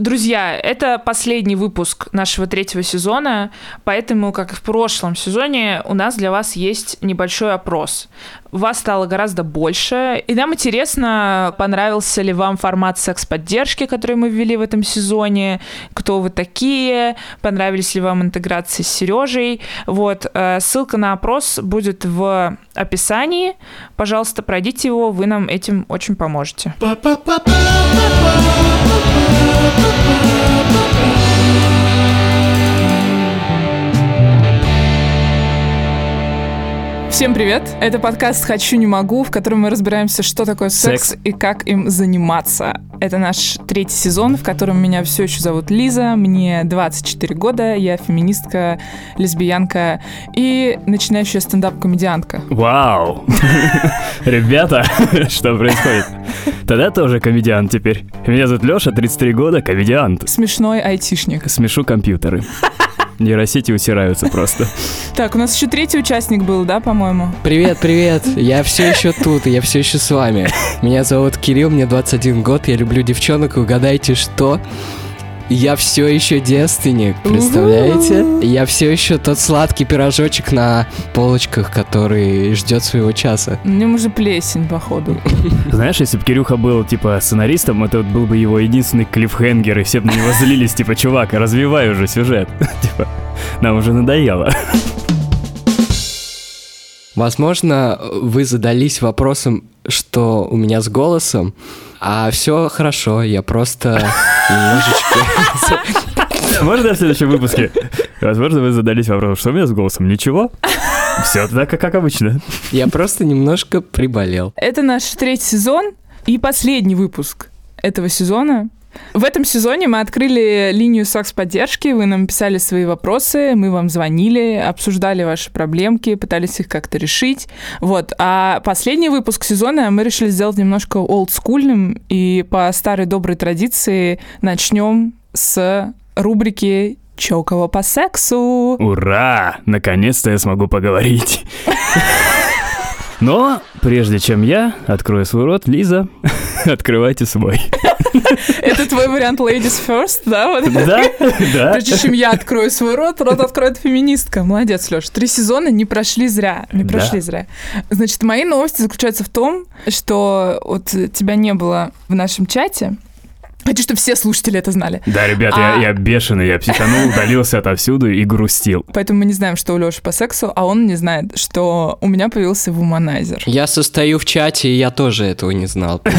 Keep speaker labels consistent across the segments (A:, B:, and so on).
A: Друзья, это последний выпуск нашего третьего сезона, поэтому, как и в прошлом сезоне, у нас для вас есть небольшой опрос. Вас стало гораздо больше, и нам интересно, понравился ли вам формат секс-поддержки, который мы ввели в этом сезоне, кто вы такие, понравились ли вам интеграции с Сережей. Вот, э, ссылка на опрос будет в описании. Пожалуйста, пройдите его, вы нам этим очень поможете. Bye. Всем привет! Это подкаст «Хочу, не могу», в котором мы разбираемся, что такое секс,
B: Секс.
A: и как им заниматься. Это наш третий сезон, в котором меня все еще зовут Лиза, мне 24 года, я феминистка, лесбиянка и начинающая стендап-комедиантка.
B: Вау! Ребята, что происходит? Тогда тоже комедиант теперь. Меня зовут Леша, 33 года, комедиант.
A: Смешной айтишник.
B: Смешу компьютеры. Нейросети усираются просто.
A: Так, у нас еще третий участник был, да, по-моему?
C: Привет, привет, я все еще тут, я все еще с вами. Меня зовут Кирилл, мне 21 год, я люблю девчонок, и угадайте что? Я все еще девственник, представляете? Я все еще тот сладкий пирожочек на полочках, который ждет своего часа.
A: У него уже плесень, походу.
B: Знаешь, если бы Кирюха был, типа, сценаристом, это вот был бы его единственный клиффхенгер, и все бы на него злились, типа, чувак, развивай уже сюжет. Типа, нам уже надоело.
C: Возможно, вы задались вопросом, что у меня с голосом, а все хорошо, я просто немножечко...
B: Можно в следующем выпуске? Возможно, вы задались вопросом, что у меня с голосом? Ничего? Все так, как обычно.
C: Я просто немножко приболел.
A: Это наш третий сезон и последний выпуск этого сезона. В этом сезоне мы открыли линию секс-поддержки, вы нам писали свои вопросы, мы вам звонили, обсуждали ваши проблемки, пытались их как-то решить. Вот. А последний выпуск сезона мы решили сделать немножко олдскульным, и по старой доброй традиции начнем с рубрики «Чё у кого по сексу?».
B: Ура! Наконец-то я смогу поговорить. Но прежде чем я открою свой рот, Лиза, открывайте свой.
A: Это твой вариант ladies first, да?
B: Да, да.
A: Прежде чем я открою свой рот, рот откроет феминистка. Молодец, Леш. Три сезона не прошли зря. Не прошли зря. Значит, мои новости заключаются в том, что вот тебя не было в нашем чате. Хочу, чтобы все слушатели это знали.
B: Да, ребят, я,
A: А.
B: я бешеный, я психанул, удалился отовсюду и грустил.
A: Поэтому мы не знаем, что у Леши по сексу, а он не знает, что у меня появился вуманайзер.
C: Я состою в чате, и я тоже этого не знал.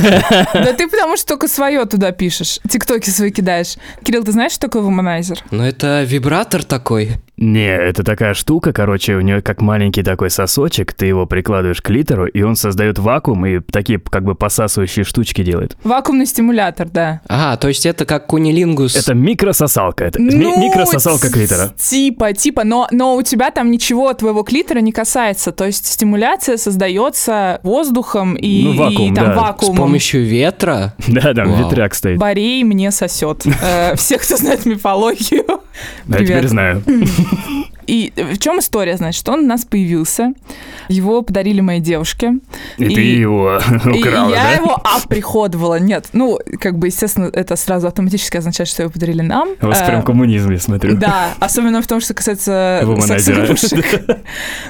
A: Да ты потому что только свое туда пишешь. Тиктоки свои кидаешь. Кирилл, ты знаешь, что такое вуманайзер?
C: Но это вибратор такой.
B: Не, это такая штука, короче, у нее как маленький такой сосочек, ты его прикладываешь к литеру, и он создает вакуум и такие как бы посасывающие штучки делает.
A: Вакуумный стимулятор, да.
C: А, то есть это как кунилингус.
B: Это микрососалка, это ми-
A: Ну,
B: микрососалка
A: т-
B: клитора.
A: Типа, типа, но, но у тебя там ничего твоего клитора не касается. То есть стимуляция создается воздухом и,
B: Ну, вакуум,
A: и там
B: да.
C: С
A: вакуумом.
C: помощью ветра.
B: Да, там
C: Вау.
B: ветряк стоит.
A: Борей мне сосет. Э, Все, кто знает мифологию.
B: Да, теперь знаю.
A: И в чем история, значит? Он у нас появился, его подарили моей девушке.
B: И,
A: И-
B: ты его
A: И
B: украла,
A: я
B: да?
A: его оприходовала. Нет, ну, как бы, естественно, это сразу автоматически означает, что его подарили нам.
B: У вас
A: Э,
B: прям коммунизм, я смотрю.
A: Да, особенно в том, что касается секс-игрушек.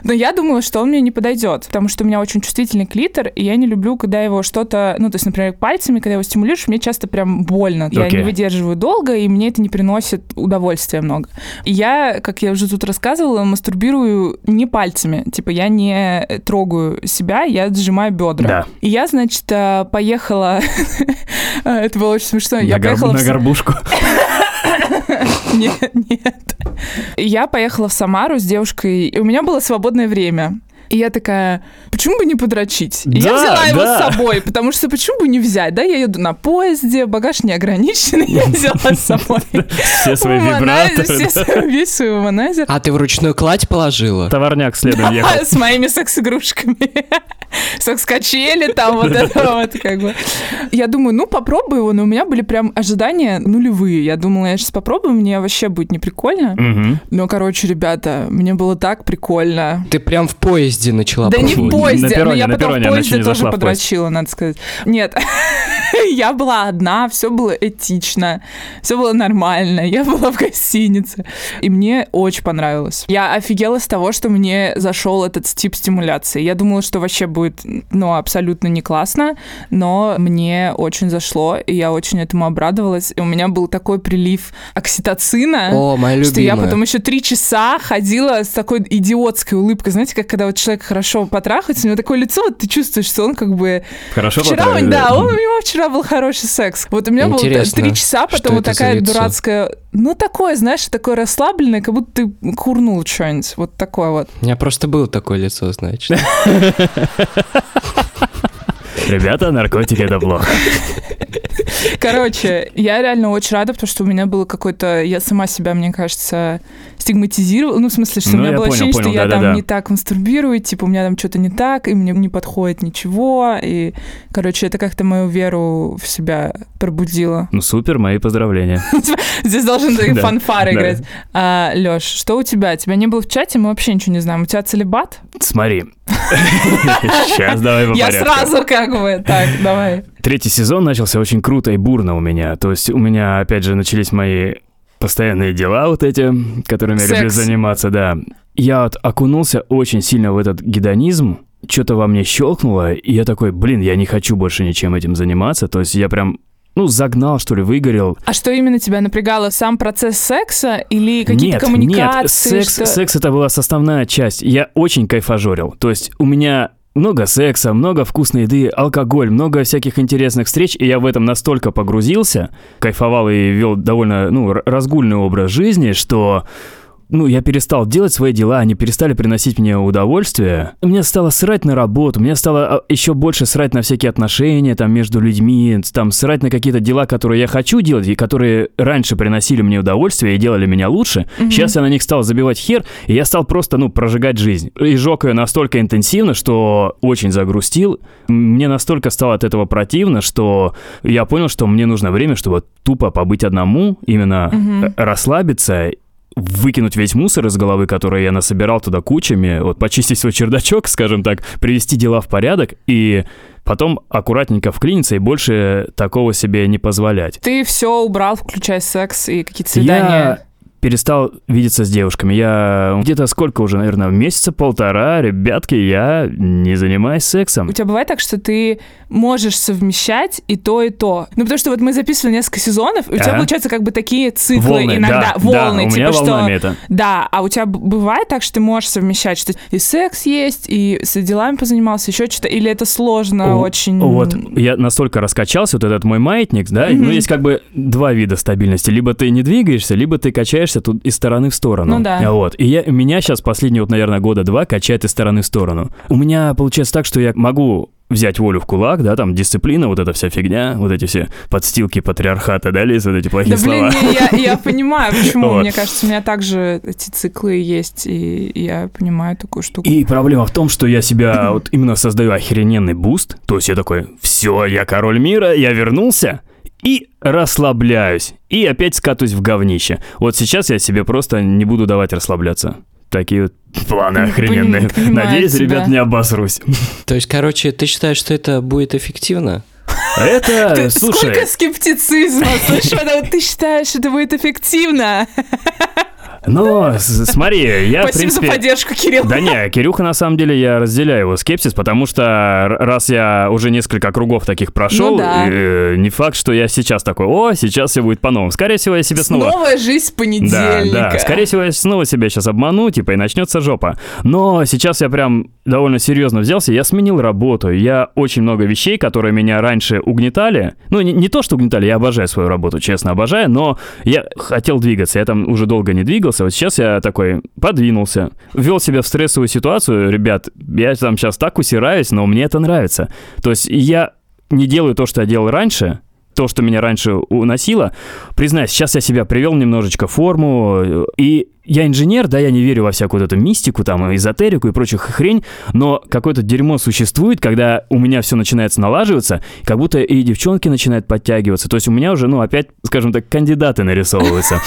A: Но я думала, что он мне не подойдет, потому что у меня очень чувствительный клитор, и я не люблю, когда его что-то, ну, то есть, например, пальцами, когда его стимулируешь, мне часто прям больно. Я не выдерживаю долго, и мне это не приносит удовольствия много. И я, как я уже тут рассказывала, мастурбирую не пальцами. Типа, я не трогаю себя, я сжимаю бедра.
B: Да.
A: И я, значит, э, поехала... Это было очень смешно. Я
B: На горб-
A: поехала
B: на горбушку.
A: нет, нет. Я поехала в Самару с девушкой, и у меня было свободное время. И я такая, почему бы не подрочить? И я
B: Да,
A: взяла его
B: да.
A: с собой, потому что почему бы не взять, да? Я еду на поезде, багаж не ограниченный, я взяла с собой.
B: Все свои вибраторы.
A: все
B: да.
A: весь свой вуманайзер.
C: А ты в ручную кладь положила?
B: Товарняк следом ехал.
A: С моими секс-игрушками. секс-качели там, вот это вот, как бы. Я думаю, ну, попробую его, но у меня были прям ожидания нулевые. Я думала, я сейчас попробую, мне вообще будет не прикольно.
B: Мгм.
A: Но, короче, ребята, мне было так прикольно.
C: Ты прям в поезде начала
A: Да не в поезде,
B: На
A: но
B: перроне,
A: я
B: на
A: потом в поезде
B: не
A: тоже подрочила, надо сказать. Нет, я была одна, все было этично, все было нормально, я была в гостинице, и мне очень понравилось. Я офигела с того, что мне зашел этот тип стимуляции. Я думала, что вообще будет, ну, абсолютно не классно, но мне очень зашло, и я очень этому обрадовалась. И у меня был такой прилив окситоцина.
C: О, моя
A: Что я потом еще три часа ходила с такой идиотской улыбкой. Знаете, как когда вот человек хорошо потрахается, у него такое лицо, вот ты чувствуешь, что он как бы...
B: Хорошо
A: Вчера,
B: потратили,
A: да, он, у него вчера был хороший секс. Вот у меня было
C: Интересно,
A: три часа, потом вот такая дурацкая... Ну, такое, знаешь, такое расслабленное, как будто ты курнул что-нибудь. Вот такое вот.
C: У меня просто было такое лицо, значит.
B: Ребята, наркотики это плохо.
A: Короче, я реально очень рада, потому что у меня было какое-то... Я сама себя, мне кажется, стигматизировала. Ну, в смысле, что
B: Ну,
A: у меня было
B: понял,
A: ощущение, что
B: понял,
A: я
B: да-да-да.
A: там не так мастурбирую, типа, у меня там что-то не так, и мне не подходит ничего. И, короче, это как-то мою веру в себя пробудило.
B: Ну супер, мои поздравления.
A: Здесь должен
B: Да, да.
A: играть. А, Лёш, что у тебя? Тебя не было в чате, мы вообще ничего не знаем. У тебя целебат?
B: Смотри. Сейчас давай по
A: Я сразу как бы... Так, давай.
B: Третий сезон начался очень круто и бурно у меня. То есть у меня, опять же, начались мои постоянные дела вот эти, которыми я люблю
A: Секс.
B: заниматься, да. Я вот окунулся очень сильно в этот гедонизм, что-то во мне щелкнуло, и я такой, блин, я не хочу больше ничем этим заниматься. То есть я прям, ну, загнал, что ли, выгорел.
A: А что именно тебя напрягало? Сам процесс секса или какие-то
B: нет,
A: коммуникации?
B: Нет, секс,
A: что-
B: секс это была составная часть. Я очень кайфажорил. То есть у меня много секса, много вкусной еды, алкоголь, много всяких интересных встреч, и я в этом настолько погрузился, кайфовал и вел довольно, ну, разгульный образ жизни, что ну, я перестал делать свои дела, они перестали приносить мне удовольствие. Мне стало срать на работу, мне стало еще больше срать на всякие отношения там между людьми, там срать на какие-то дела, которые я хочу делать и которые раньше приносили мне удовольствие и делали меня лучше. Сейчас я на них стал забивать хер, и я стал просто, ну, прожигать жизнь. И жег ее настолько интенсивно, что очень загрустил. Мне настолько стало от этого противно, что я понял, что мне нужно время, чтобы тупо побыть одному, именно э, расслабиться выкинуть весь мусор из головы, который я насобирал туда кучами, вот почистить свой чердачок, скажем так, привести дела в порядок и потом аккуратненько вклиниться и больше такого себе не позволять.
A: Ты все убрал, включая секс и какие-то свидания.
B: Я перестал видеться с девушками. Я где-то сколько уже, наверное, месяца полтора, ребятки, я не занимаюсь сексом.
A: У тебя бывает так, что ты можешь совмещать и то, и то. Ну, потому что вот мы записывали несколько сезонов, и у тебя
B: Ага.
A: получаются как бы такие циклы
B: Волны,
A: иногда.
B: да,
A: волны,
B: да, у
A: типа
B: меня
A: что.
B: волнами это.
A: Да, а у тебя бывает так, что ты можешь совмещать, что и секс есть, и с делами позанимался, еще что-то, или это сложно
B: О,
A: очень.
B: Вот, я настолько раскачался, вот этот мой маятник, да,
A: Мгм.
B: ну, есть как бы два вида стабильности. Либо ты не двигаешься, либо ты качаешься тут из стороны в сторону.
A: Ну да.
B: Вот, и я, меня сейчас последние, вот, наверное, года два качает из стороны в сторону. У меня получается так, что я могу взять волю в кулак, да, там дисциплина, вот эта вся фигня, вот эти все подстилки патриархата, да, лезут эти плохие
A: Да блин,
B: слова.
A: не, я, я понимаю, почему.
B: Вот.
A: Мне кажется, у меня также эти циклы есть, и я понимаю такую штуку.
B: И проблема в том, что я себя вот именно создаю охрененный буст. То есть я такой, все, я король мира, я вернулся. И расслабляюсь. И опять скатываюсь в говнище. Вот сейчас я себе просто не буду давать расслабляться. Такие вот планы охрененные.
A: понимаю
B: Надеюсь,
A: тебя.
B: ребят, не обосрусь.
C: То есть, короче, ты считаешь, что это будет эффективно?
B: Это,
A: Ты-
B: слушай,
A: Сколько скептицизма! Это ты считаешь, это будет эффективно?
B: но смотри, я, в
A: Спасибо за
B: принципе...
A: поддержку, Кирилл.
B: Да не, Кирюха, на самом деле, я разделяю его скепсис, потому что раз я уже несколько кругов таких прошел,
A: Ну да.
B: э, не факт, что я сейчас такой, о, сейчас все будет по-новому. Скорее всего, я себе снова...
A: Новая жизнь с
B: Да,
A: понедельника.
B: да, скорее всего, я снова себя сейчас обману, типа, и начнется жопа. Но сейчас я прям довольно серьезно взялся, я сменил работу, я очень много вещей, которые меня раньше угнетали, ну, не, не то, что угнетали, я обожаю свою работу, честно обожаю, но я хотел двигаться, я там уже долго не двигался, вот сейчас я такой подвинулся, ввел себя в стрессовую ситуацию, ребят, я там сейчас так усираюсь, но мне это нравится. То есть я не делаю то, что я делал раньше, то, что меня раньше уносило. Признаюсь, сейчас я себя привел немножечко в форму, и я инженер, да, я не верю во всякую вот эту мистику, там, эзотерику и прочую хрень, но какое-то дерьмо существует, когда у меня все начинается налаживаться, как будто и девчонки начинают подтягиваться. То есть у меня уже, ну, опять, скажем так, кандидаты нарисовываются.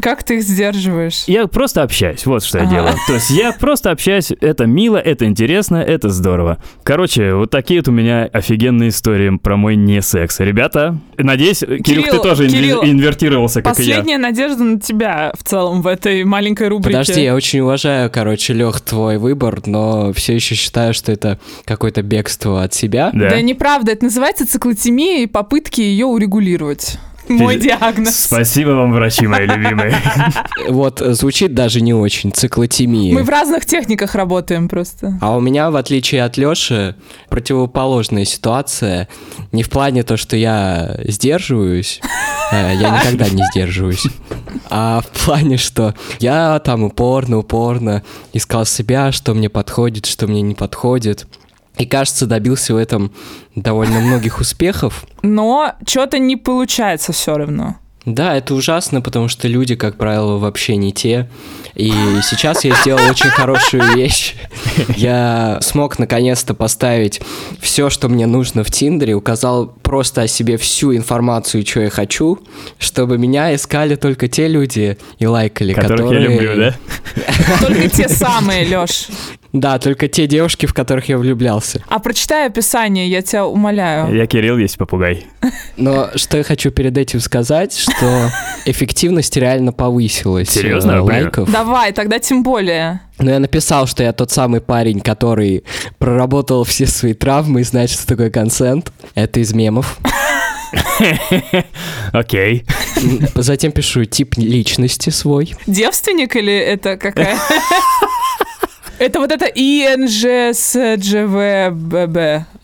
A: Как ты их сдерживаешь?
B: Я просто общаюсь, вот что я делаю. То есть я просто общаюсь, это мило, это интересно, это здорово. Короче, вот такие вот у меня офигенные истории про мой не секс. Ребята, надеюсь, Кирилл, ты тоже
A: Кирилл,
B: инвертировался, как
A: и я. Последняя надежда на тебя в целом в этой маленькой рубрике.
C: Подожди, я очень уважаю, короче, Лех, твой выбор, но все еще считаю, что это какое-то бегство от себя.
A: Да, да неправда, это называется циклотемия и попытки ее урегулировать. Мой диагноз.
B: Спасибо вам, врачи мои любимые.
C: Вот, звучит даже не очень, циклотемия.
A: Мы в разных техниках работаем просто.
C: А у меня, в отличие от Лёши, противоположная ситуация. Не в плане то, что я сдерживаюсь, э, я никогда не сдерживаюсь. А в плане, что я там упорно-упорно искал себя, что мне подходит, что мне не подходит. И, кажется, добился в этом довольно многих успехов.
A: Но что-то не получается все равно.
C: Да, это ужасно, потому что люди, как правило, вообще не те. И сейчас я сделал очень хорошую вещь. Я смог наконец-то поставить все, что мне нужно в Тиндере, указал просто о себе всю информацию, что я хочу, чтобы меня искали только те люди и лайкали,
B: Которых
C: которые...
B: я люблю, да?
A: Только те самые, Лёш.
C: Да, только те девушки, в которых я влюблялся.
A: А прочитай описание, я тебя умоляю.
B: Я Кирилл, есть попугай.
C: Но что я хочу перед этим сказать, что эффективность реально повысилась.
B: Э, Серьезно?
C: Лайков.
A: Давай, тогда тем более.
C: Но я написал, что я тот самый парень, который проработал все свои травмы и знает, что такое консент. Это из мемов.
B: Окей.
C: Затем пишу тип личности свой.
A: Девственник или это какая? Это вот это INGSGVBB.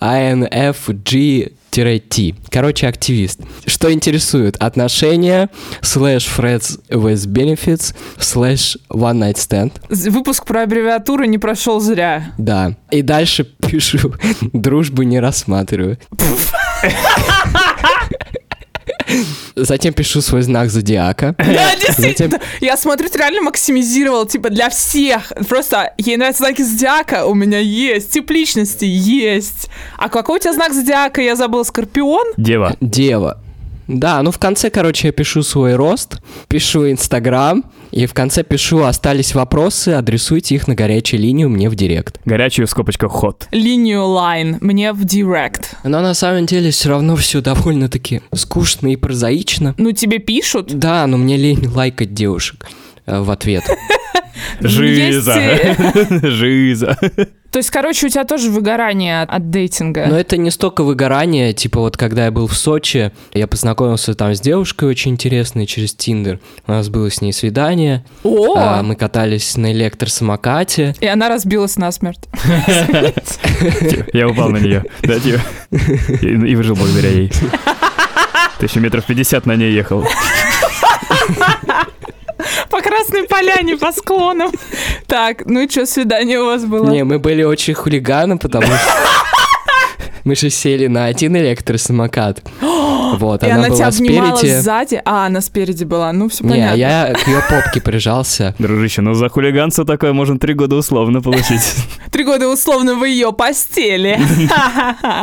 C: INFG T. Короче, активист. Что интересует? Отношения, слэш friends with benefits, слэш one night stand.
A: Выпуск про аббревиатуру не прошел зря.
C: Да. И дальше пишу, дружбу не рассматриваю. Затем пишу свой знак зодиака.
A: Да, действительно. Я смотрю, ты реально максимизировал, типа, для всех. Просто ей нравятся знаки зодиака, у меня есть. Тип личности есть. А какой у тебя знак зодиака? Я забыла, Скорпион?
B: Дева.
C: Дева. Да, ну в конце, короче, я пишу свой рост, пишу Инстаграм, и в конце пишу «Остались вопросы, адресуйте их на горячую линию мне в директ».
B: Горячую в скобочках hot.
A: Линию line мне в директ.
C: Но на самом деле все равно все довольно-таки скучно и прозаично.
A: Ну тебе пишут?
C: Да, но мне лень лайкать девушек в ответ.
B: Жиза. Жиза.
A: То есть, короче, у тебя тоже выгорание от дейтинга.
C: Но это не столько выгорание, типа вот когда я был в Сочи, я познакомился там с девушкой очень интересной через Тиндер. У нас было с ней свидание.
A: О!
C: А, мы катались на электросамокате.
A: И она разбилась насмерть.
B: Я упал на нее. Да, типа. И выжил благодаря ей. Ты еще метров пятьдесят на ней ехал.
A: По Красной Поляне, по склонам. Так, ну и что, свидание у вас было?
C: Не, мы были очень хулиганы, потому что... Мы же сели на один электросамокат. Вот,
A: и
C: она,
A: она
C: была
A: тебя обнимала
C: спереди.
A: сзади? А, она спереди была, ну все
C: Не,
A: понятно.
C: я к ее попке прижался.
B: Дружище, ну за хулиганство такое можно три года условно получить.
A: Три года условно в ее постели.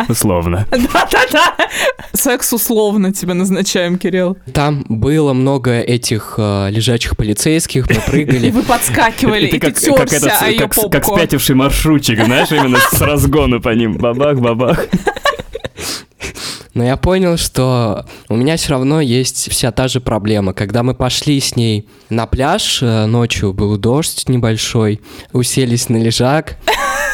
B: Условно.
A: Да-да-да. Секс условно тебя назначаем, Кирилл.
C: Там было много этих э, лежачих полицейских, мы
A: И
C: прыгали.
A: вы подскакивали, и ты терся о ее
B: как, как
A: попку.
B: спятивший маршрутчик, знаешь, именно с разгону по ним. Бабах-бабах.
C: Но я понял, что у меня все равно есть вся та же проблема. Когда мы пошли с ней на пляж, э, ночью был дождь небольшой, уселись на лежак,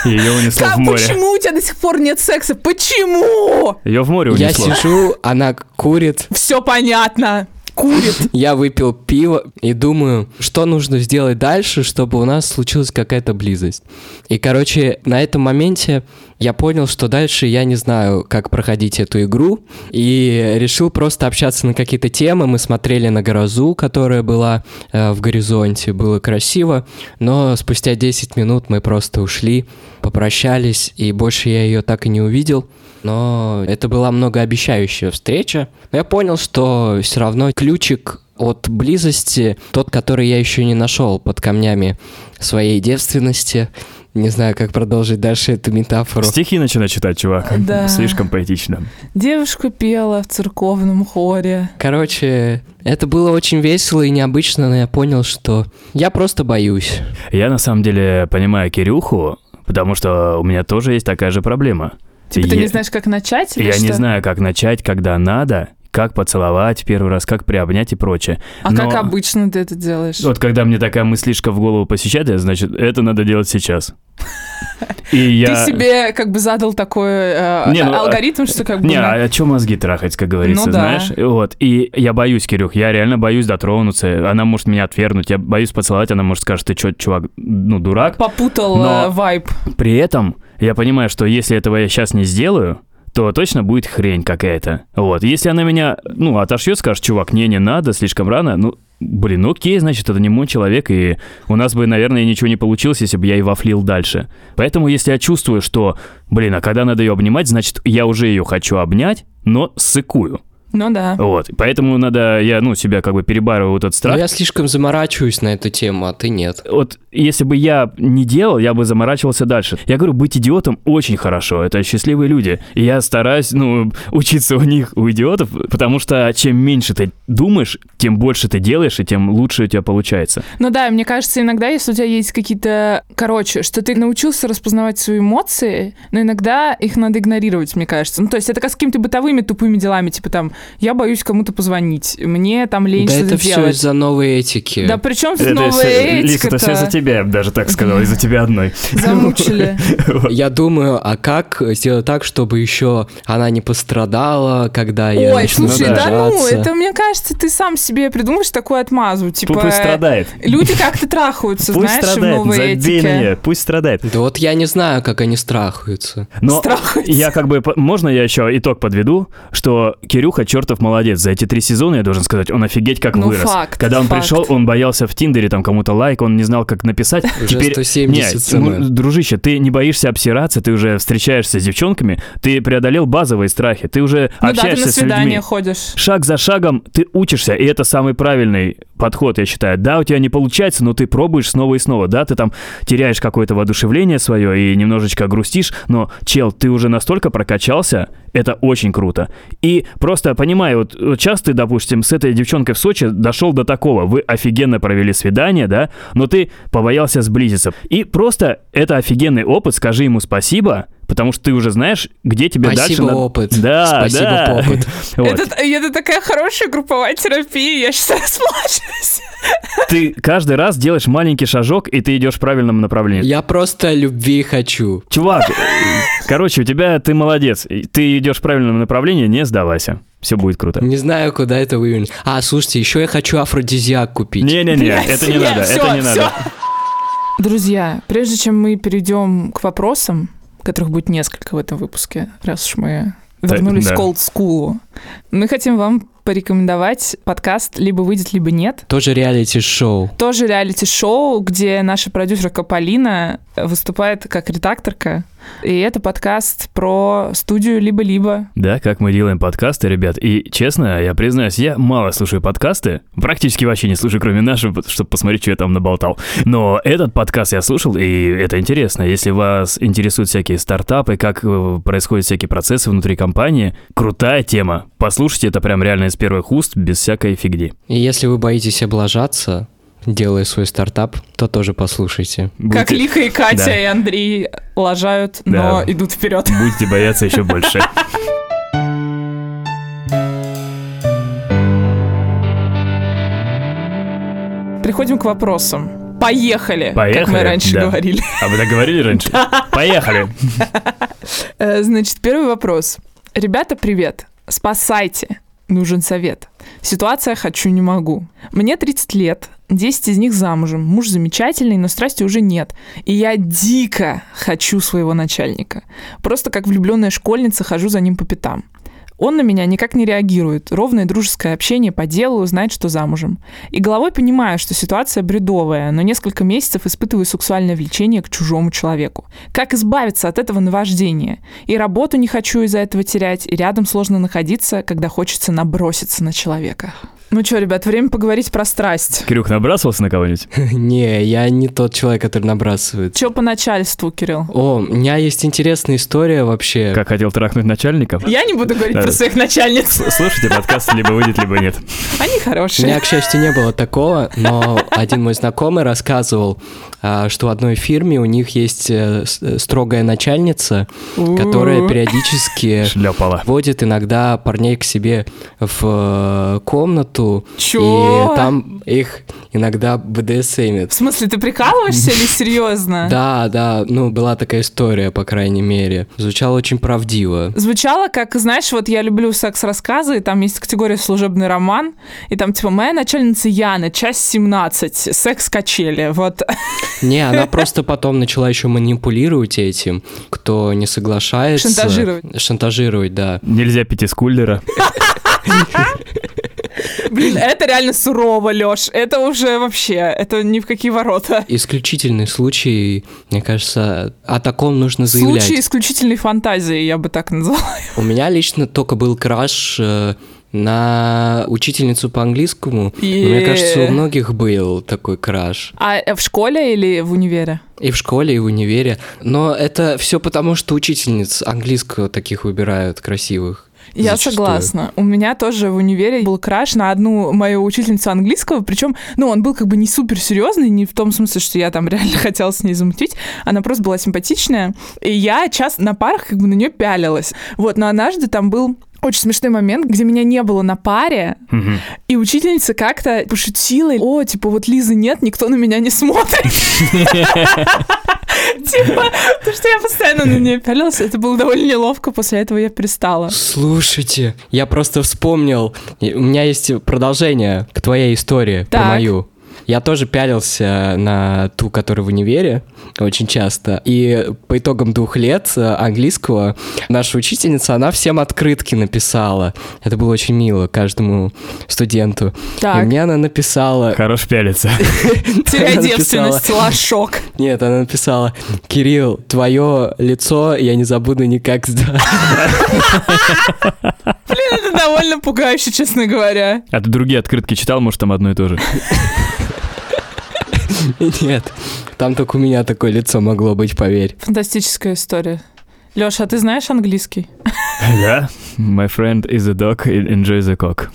B: Ее унесло
A: Как,
B: в море.
A: почему у тебя до сих пор нет секса? Почему?
B: Ее в море
C: я
B: унесло.
C: сижу, она курит,
A: Все понятно. Курит.
C: Я выпил пиво и думаю, что нужно сделать дальше, чтобы у нас случилась какая-то близость. И, короче, на этом моменте я понял, что дальше я не знаю, как проходить эту игру, и решил просто общаться на какие-то темы. Мы смотрели на грозу, которая была э, в горизонте, было красиво, но спустя 10 минут мы просто ушли, попрощались, и больше я ее так и не увидел. Но это была многообещающая встреча. Но я понял, что все равно ключик от близости, тот, который я еще не нашел под камнями своей девственности. Не знаю, как продолжить дальше эту метафору.
B: Стихи начинай читать, чувак.
A: Да.
B: Слишком поэтично.
A: Девушка пела в церковном хоре.
C: Короче, это было очень весело и необычно, но я понял, что я просто боюсь.
B: Я на самом деле понимаю Кирюху, потому что у меня тоже есть такая же проблема.
A: Типа ты
B: Я-
A: не знаешь, как начать? или
B: Я не
A: что?
B: знаю, как начать, когда надо, как поцеловать первый раз, как приобнять и прочее.
A: А
B: Но
A: как обычно ты это делаешь?
B: Вот когда мне такая мыслишка в голову посещает, я, значит, это надо делать сейчас. И я...
A: Ты себе как бы задал такой э,
B: Не, ну, а-
A: алгоритм, что как бы...
B: Не,
A: на-
B: а что мозги трахать, как говорится,
A: Ну да.
B: знаешь? Вот. И я боюсь, Кирюх, я реально боюсь дотронуться. Она может меня отвергнуть. Я боюсь поцеловать, она может скажет, ты что, чувак, ну, дурак.
A: Попутал
B: Но-
A: э, вайб.
B: При этом я понимаю, что если этого я сейчас не сделаю, то точно будет хрень какая-то. Вот. Если она меня, ну, отошьет, скажет, чувак, не, не надо, слишком рано, ну, блин, ну окей, значит, это не мой человек, и у нас бы, наверное, ничего не получилось, если бы я и вафлил дальше. Поэтому, если я чувствую, что, блин, а когда надо ее обнимать, значит, я уже ее хочу обнять, но сыкую.
A: Ну да.
B: Вот. Поэтому надо, я, ну, себя как бы перебарываю вот этот
C: Но
B: страх.
C: я слишком заморачиваюсь на эту тему, а ты нет.
B: Вот если бы я не делал, я бы заморачивался дальше. Я говорю, быть идиотом очень хорошо. Это счастливые люди. И я стараюсь, ну, учиться у них, у идиотов, потому что чем меньше ты думаешь, тем больше ты делаешь, и тем лучше у тебя получается.
A: Ну да, мне кажется, иногда, если у тебя есть какие-то... Короче, что ты научился распознавать свои эмоции, но иногда их надо игнорировать, мне кажется. Ну то есть это как с какими-то бытовыми тупыми делами, типа там, я боюсь кому-то позвонить, мне там лень
C: да
A: что-то
C: это все
A: делать.
C: из-за новой этики.
A: Да при чем тут
B: Это
A: новая
B: всё- Лиз, это все за тебя, я бы даже так сказал, из-за тебя одной.
A: Замучили.
C: Я думаю, а как сделать так, чтобы еще она не пострадала, когда я
A: Ой, слушай,
B: да.
A: да ну, это, мне кажется, ты сам себе придумаешь такую отмазу. Типа,
B: Пусть страдает.
A: люди как-то трахаются, знаешь, в новой этике.
B: пусть страдает.
C: Да вот я не знаю, как они страхаются.
B: Но
A: Страхуется.
B: я как бы, можно я еще итог подведу, что Кирюха чертов молодец. За эти три сезона, я должен сказать, он офигеть как
A: Ну,
B: вырос.
A: факт,
B: Когда он
A: факт.
B: пришел, он боялся в Тиндере там кому-то лайк, он не знал, как написать.
C: Уже 170
B: Не,
C: цена.
B: ну, дружище, ты не боишься обсираться, ты уже встречаешься с девчонками, ты преодолел базовые страхи, ты уже
A: Ну да, ты
B: общаешься
A: на
B: с людьми.
A: ходишь.
B: Шаг за шагом ты учишься, и это самый правильный подход, я считаю. Да, у тебя не получается, но ты пробуешь снова и снова. Да, ты там теряешь какое-то воодушевление свое и немножечко грустишь, но, чел, ты уже настолько прокачался, это очень круто. И просто понимаю, вот, ты, допустим, с этой девчонкой в Сочи дошел до такого, вы офигенно провели свидание, да, но ты побоялся сблизиться. И просто это офигенный опыт, скажи ему спасибо, потому что ты уже знаешь, где тебе дальше...
C: Спасибо,
B: надо-
C: опыт.
B: Да,
C: Спасибо,
B: да.
C: опыт.
B: Вот.
A: Это, это такая хорошая групповая терапия, я сейчас расплачусь.
B: Ты каждый раз делаешь маленький шажок, и ты идешь в правильном направлении.
C: Я просто любви хочу.
B: Чувак, короче, у тебя ты молодец. Ты идешь в правильном направлении, не сдавайся. Все будет круто.
C: Не знаю, куда это вывернуть. А, слушайте, еще я хочу афродизиак купить.
B: Не-не-не, это не надо, это не надо.
A: Друзья, прежде чем мы перейдем к вопросам, которых будет несколько в этом выпуске, раз уж мы вернулись
B: да.
A: к олдскулу, мы хотим вам порекомендовать подкаст «Либо выйдет, либо нет».
C: Тоже реалити-шоу.
A: Тоже реалити-шоу, где наша продюсерка Полина выступает как редакторка. И это подкаст про студию «Либо-либо».
B: Да, как мы делаем подкасты, ребят. И честно, я признаюсь, я мало слушаю подкасты. Практически вообще не слушаю, кроме нашего, чтобы посмотреть, что я там наболтал. Но этот подкаст я слушал, и это интересно. Если вас интересуют всякие стартапы, как э, происходят всякие процессы внутри компании, крутая тема. Послушайте, это прям реально из первых уст, без всякой фигни.
C: И если вы боитесь облажаться, делая свой стартап, то тоже послушайте.
A: Как
B: Будете-
A: Лика и Катя
B: Да.
A: и Андрей лажают, но
B: Да.
A: идут вперед.
B: Будете бояться еще больше.
A: Переходим к вопросам. Поехали, как
B: Поехали,
A: мы раньше
B: да.
A: говорили.
B: А вы так говорили раньше? Поехали.
A: Э, Значит, первый вопрос. Ребята, привет. Спасайте. Нужен совет. Ситуация «хочу, не могу». Мне 30 лет, 10 из них замужем. Муж замечательный, но страсти уже нет. И я дико хочу своего начальника. Просто как влюбленная школьница хожу за ним по пятам. Он на меня никак не реагирует. Ровное дружеское общение по делу, знает, что замужем. И головой понимаю, что ситуация бредовая, но несколько месяцев испытываю сексуальное влечение к чужому человеку. Как избавиться от этого наваждения? И работу не хочу из-за этого терять, и рядом сложно находиться, когда хочется наброситься на человека. Ну что, ребят, время поговорить про страсть.
B: Кирюх набрасывался на кого-нибудь?
C: Не, я не тот человек, который набрасывает.
A: Че по начальству, Кирилл?
C: О, у меня есть интересная история вообще.
B: Как хотел трахнуть начальников?
A: Я не буду говорить про своих начальниц.
B: Слушайте подкаст, либо выйдет, либо нет.
A: Они
C: У меня,
A: хорошие.
C: к счастью, не было такого, но один мой знакомый рассказывал, а, что в одной фирме у них есть э, э, строгая начальница, которая периодически водит иногда парней к себе в э, комнату,
A: Чё?
C: и там их иногда БДСМит.
A: В смысле, ты прикалываешься или серьезно?
C: Да, да, ну была такая история, по крайней мере. Звучало очень правдиво.
A: Звучало как, знаешь, вот я люблю секс-рассказы, и там есть категория служебный роман, и там типа моя начальница Яна, часть 17, секс-качели, вот.
C: Не, она просто потом начала еще манипулировать этим, кто не соглашается.
A: Шантажировать.
C: Шантажировать, да.
B: Нельзя пить из кулера.
A: Блин, это реально сурово, Лёш, это уже вообще, это ни в какие ворота.
C: Исключительный случай, мне кажется, о таком нужно заявлять.
A: Случай исключительной фантазии, я бы так назвала.
C: У меня лично только был краш э, на учительницу по английскому. Но Мне кажется, у многих был такой краш.
A: А э, в школе или в универе?
C: И в школе, и в универе. Но это все потому, что учительниц английского таких выбирают красивых.
A: Я
C: Зачастую.
A: согласна. У меня тоже в универе был краш на одну мою учительницу английского, причем, ну, он был как бы не супер серьезный, не в том смысле, что я там реально хотела с ней замутить, она просто была симпатичная, и я часто на парах как бы на нее пялилась. Вот, но однажды там был очень смешной момент, где меня не было на паре,
B: Мгм.
A: и учительница как-то пошутила, о, типа, вот Лизы нет, никто на меня не смотрит. Типа, потому что я постоянно на нее пялилась, это было довольно неловко, после этого я перестала.
C: Слушайте, я просто вспомнил. И У меня есть продолжение к твоей истории про мою. Я тоже пялился на ту, которая в универе, очень часто. И по итогам двух лет э, английского наша учительница, она всем открытки написала. Это было очень мило каждому студенту. И
A: Так.
C: мне она написала...
B: Хорош пялиться.
A: Теряй девственность, лошок.
C: Нет, она написала, Кирилл, твое лицо я не забуду никогда.
A: Блин, это довольно пугающе, честно говоря.
B: А ты другие открытки читал, может, там одно и то же?
C: Нет, там только у меня такое лицо могло быть, поверь.
A: Фантастическая история. Леша, а ты знаешь английский?
B: Да. My friend is a dog, and enjoy the cock.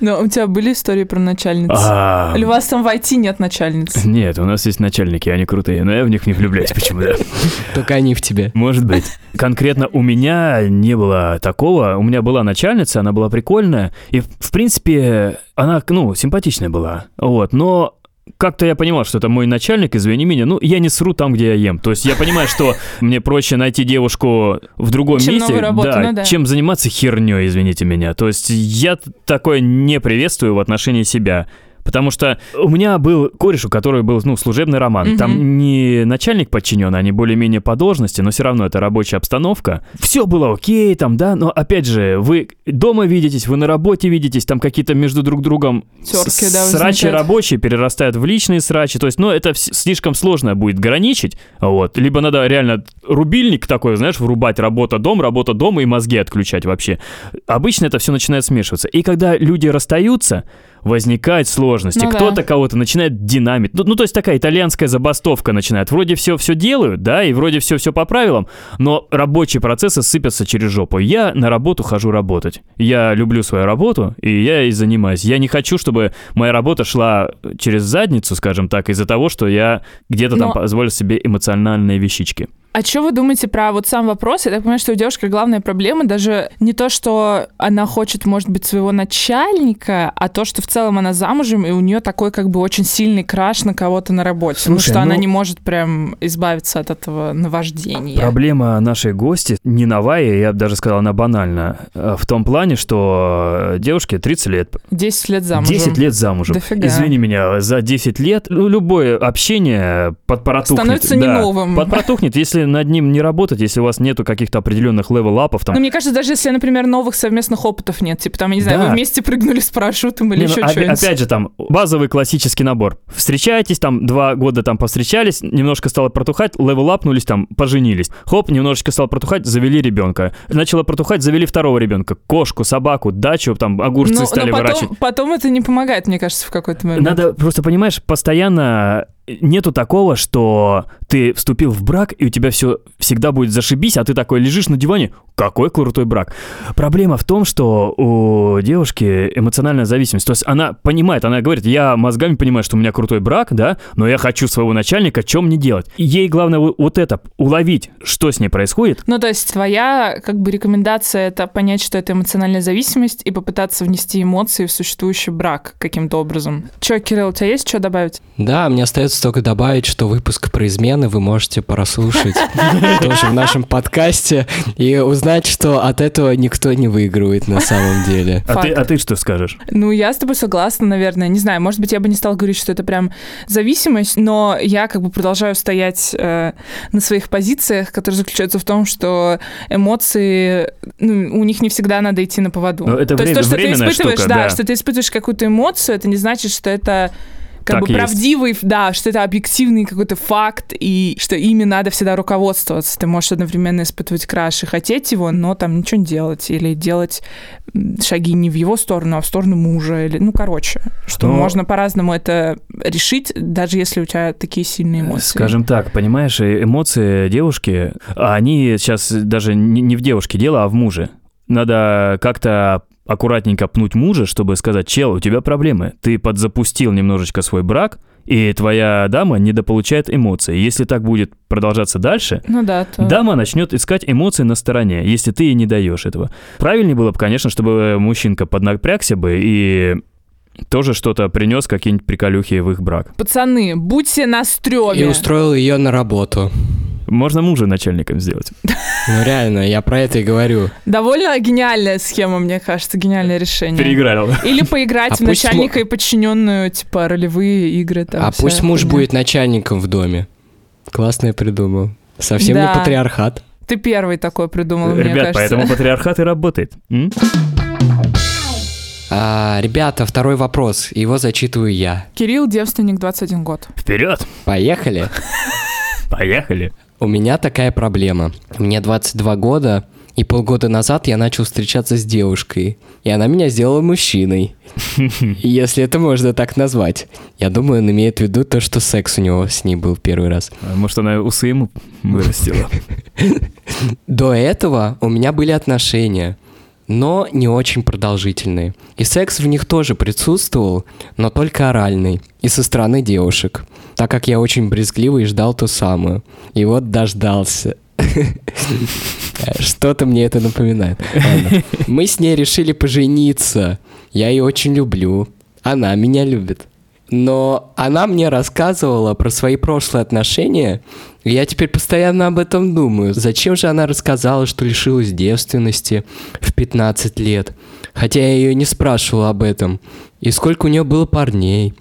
A: Ну, у тебя были истории про начальниц?
B: А,
A: Или у вас там в IT нет начальниц?
B: Нет, у нас есть начальники, они крутые, но я в них не влюбляюсь почему-то.
C: Только они в тебе.
B: Может быть. Конкретно у меня не было такого. У меня была начальница, она была прикольная. И, в принципе, она, ну, симпатичная была. Вот, но как-то я понимал, что это мой начальник, извини меня, ну, я не сру там, где я ем. То есть я понимаю, что мне проще найти девушку в другом
A: Чем
B: месте,
A: работу,
B: да,
A: ну да.
B: чем заниматься херней, извините меня. То есть я такое не приветствую в отношении себя. Потому что у меня был кореш, у которого был, ну, служебный роман.
A: Мгм.
B: Там не начальник подчиненный, они более-менее по должности, но все равно это рабочая обстановка. Все было окей, там, да, но опять же, вы дома видитесь, вы на работе видитесь, там какие-то между друг другом
A: Терки, да,
B: срачи рабочие перерастают в личные срачи. То есть, ну, это слишком сложно будет граничить. Вот. Либо надо реально рубильник такой, знаешь, врубать работа-дом, работа-дом и мозги отключать вообще. Обычно это все начинает смешиваться. И когда люди расстаются, возникают сложности.
A: Ну да.
B: Кто-то кого-то начинает динамить. Ну, ну, то есть такая итальянская забастовка начинает. Вроде все все делают, да, и вроде все все по правилам, но рабочие процессы сыпятся через жопу. Я на работу хожу работать. Я люблю свою работу, и я ей занимаюсь. Я не хочу, чтобы моя работа шла через задницу, скажем так, из-за того, что я где-то там
A: Но-
B: позволил себе эмоциональные вещички.
A: А что вы думаете про вот сам вопрос? Я так понимаю, что у девушки главная проблема даже не то, что она хочет, может быть, своего начальника, а то, что в целом она замужем, и у нее такой как бы очень сильный краш на кого-то на работе. ну,
B: Слушай,
A: что она
B: ну-
A: не может прям избавиться от этого наваждения.
B: Проблема нашей гостьи не новая, я бы даже сказал, она банальна. э, В том плане, что девушке 30 лет,
A: 10 лет замужем.
B: 10 лет замужем.
A: Дофига.
B: Извини меня, за 10 лет ну, любое общение подпротухнет.
A: Становится не
B: Да,
A: новым.
B: Подпротухнет, если над ним не работать, если у вас нету каких-то определенных левел-апов. Там,
A: Ну, мне кажется, даже если, например, новых совместных опытов нет, типа там, я не знаю,
B: Да.
A: вы вместе прыгнули с парашютом или
B: Не, ну,
A: еще
B: опя-
A: что-нибудь.
B: Опять же, там, базовый классический набор. Встречаетесь, там, два года там повстречались, немножко стало протухать, левел-апнулись, там, поженились. Хоп, немножечко стало протухать, завели ребенка. Начало протухать, завели второго ребенка. Кошку, собаку, дачу, там, огурцы
A: Ну, но
B: стали
A: потом,
B: выращивать.
A: потом это не помогает, мне кажется, в какой-то момент.
B: Надо просто, понимаешь, постоянно нету такого, что ты вступил в брак, и у тебя все всегда будет зашибись, а ты такой лежишь на диване, какой крутой брак. Проблема в том, что у девушки эмоциональная зависимость. То есть она понимает, она говорит, я мозгами понимаю, что у меня крутой брак, да, но я хочу своего начальника, что мне делать? Ей главное вот вот это, уловить, что с ней происходит,
A: Ну, то есть твоя как бы рекомендация это понять, что это эмоциональная зависимость и попытаться внести эмоции в существующий брак каким-то образом. Че, Кирилл, у тебя есть что добавить?
C: Да, мне остается только добавить, что выпуск про измены вы можете прослушать тоже в нашем подкасте и узнать, что от этого никто не выигрывает на самом деле.
B: а ты, а ты что скажешь?
A: Ну, я с тобой согласна, наверное. Не знаю, может быть, я бы не стала говорить, что это прям зависимость, но я как бы продолжаю стоять э, на своих позициях, которые заключаются в том, что эмоции, ну, у них не всегда надо идти на поводу.
B: Это
A: то есть
B: время-
A: то, что ты испытываешь,
B: штука,
A: да,
B: да.
A: что ты испытываешь какую-то эмоцию, это не значит, что это как
B: Так
A: бы
B: есть.
A: правдивый, да, что это объективный какой-то факт, и что ими надо всегда руководствоваться. Ты можешь одновременно испытывать краш и хотеть его, но там ничего не делать, или делать шаги не в его сторону, а в сторону мужа, или, ну, короче, что
B: Но-
A: можно по-разному это решить, даже если у тебя такие сильные эмоции.
B: Скажем так, понимаешь, э, эмоции девушки, а они сейчас даже не в девушке дело, а в муже. Надо как-то аккуратненько пнуть мужа, чтобы сказать, чел, у тебя проблемы. Ты подзапустил немножечко свой брак, и твоя дама недополучает эмоции. Если так будет продолжаться дальше,
A: Ну да, то...
B: Дама начнет искать эмоции на стороне, если ты ей не даешь этого. Правильнее было бы, конечно, чтобы мужчинка поднапрягся бы и тоже что-то принес, какие-нибудь приколюхи в их брак.
A: Пацаны, будьте на
C: И
A: стреме.
C: устроил ее на работу.
B: Можно мужа начальником сделать.
C: Ну реально, я про это и говорю.
A: Довольно гениальная схема, мне кажется, гениальное решение.
B: Переиграл.
A: Или поиграть
C: А
A: в начальника и подчиненную, типа ролевые игры. Там
C: А пусть муж
A: хуйня.
C: будет начальником в доме. Классно я придумал. Совсем
A: Да.
C: не патриархат.
A: Ты первый такой придумал, мне
B: Ребят,
A: кажется.
B: поэтому патриархат и работает. М?
C: А, ребята, второй вопрос. Его зачитываю я.
A: Кирилл, девственник, 21 год.
B: Вперед!
C: Поехали.
B: Поехали!
C: У меня такая проблема. Мне 22 года, и полгода назад я начал встречаться с девушкой, и она меня сделала мужчиной. Если это можно так назвать. Я думаю, он имеет в виду то, что секс у него с ней был первый раз.
B: А Может, она усы ему вырастила?
C: До этого у меня были отношения, но не очень продолжительные. И секс в них тоже присутствовал, но только оральный, и со стороны девушек, так как я очень брезгливый и ждал ту самую. И вот дождался. Что-то мне это напоминает. Мы с ней решили пожениться. Я ее очень люблю. Она меня любит. Но она мне рассказывала про свои прошлые отношения, и я теперь постоянно об этом думаю. Зачем же она рассказала, что лишилась девственности в 15 лет? Хотя я ее не спрашивал об этом. И сколько у нее было парней.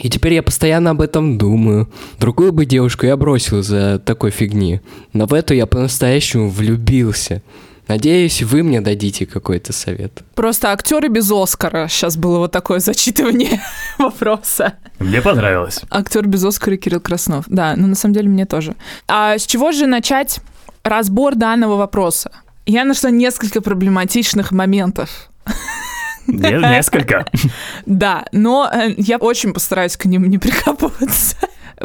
C: И теперь я постоянно об этом думаю. Другую бы девушку я бросил за такой фигни. Но в эту я по-настоящему влюбился. Надеюсь, вы мне дадите какой-то совет.
A: Просто актеры без Оскара. Сейчас было вот такое зачитывание вопроса.
B: Мне понравилось.
A: Актер без Оскара Кирилл Краснов. Да, но на самом деле мне тоже. А с чего же начать разбор данного вопроса? Я нашла несколько проблематичных моментов.
B: Не- Несколько.
A: Да, но э, я очень постараюсь к ним не прикапываться.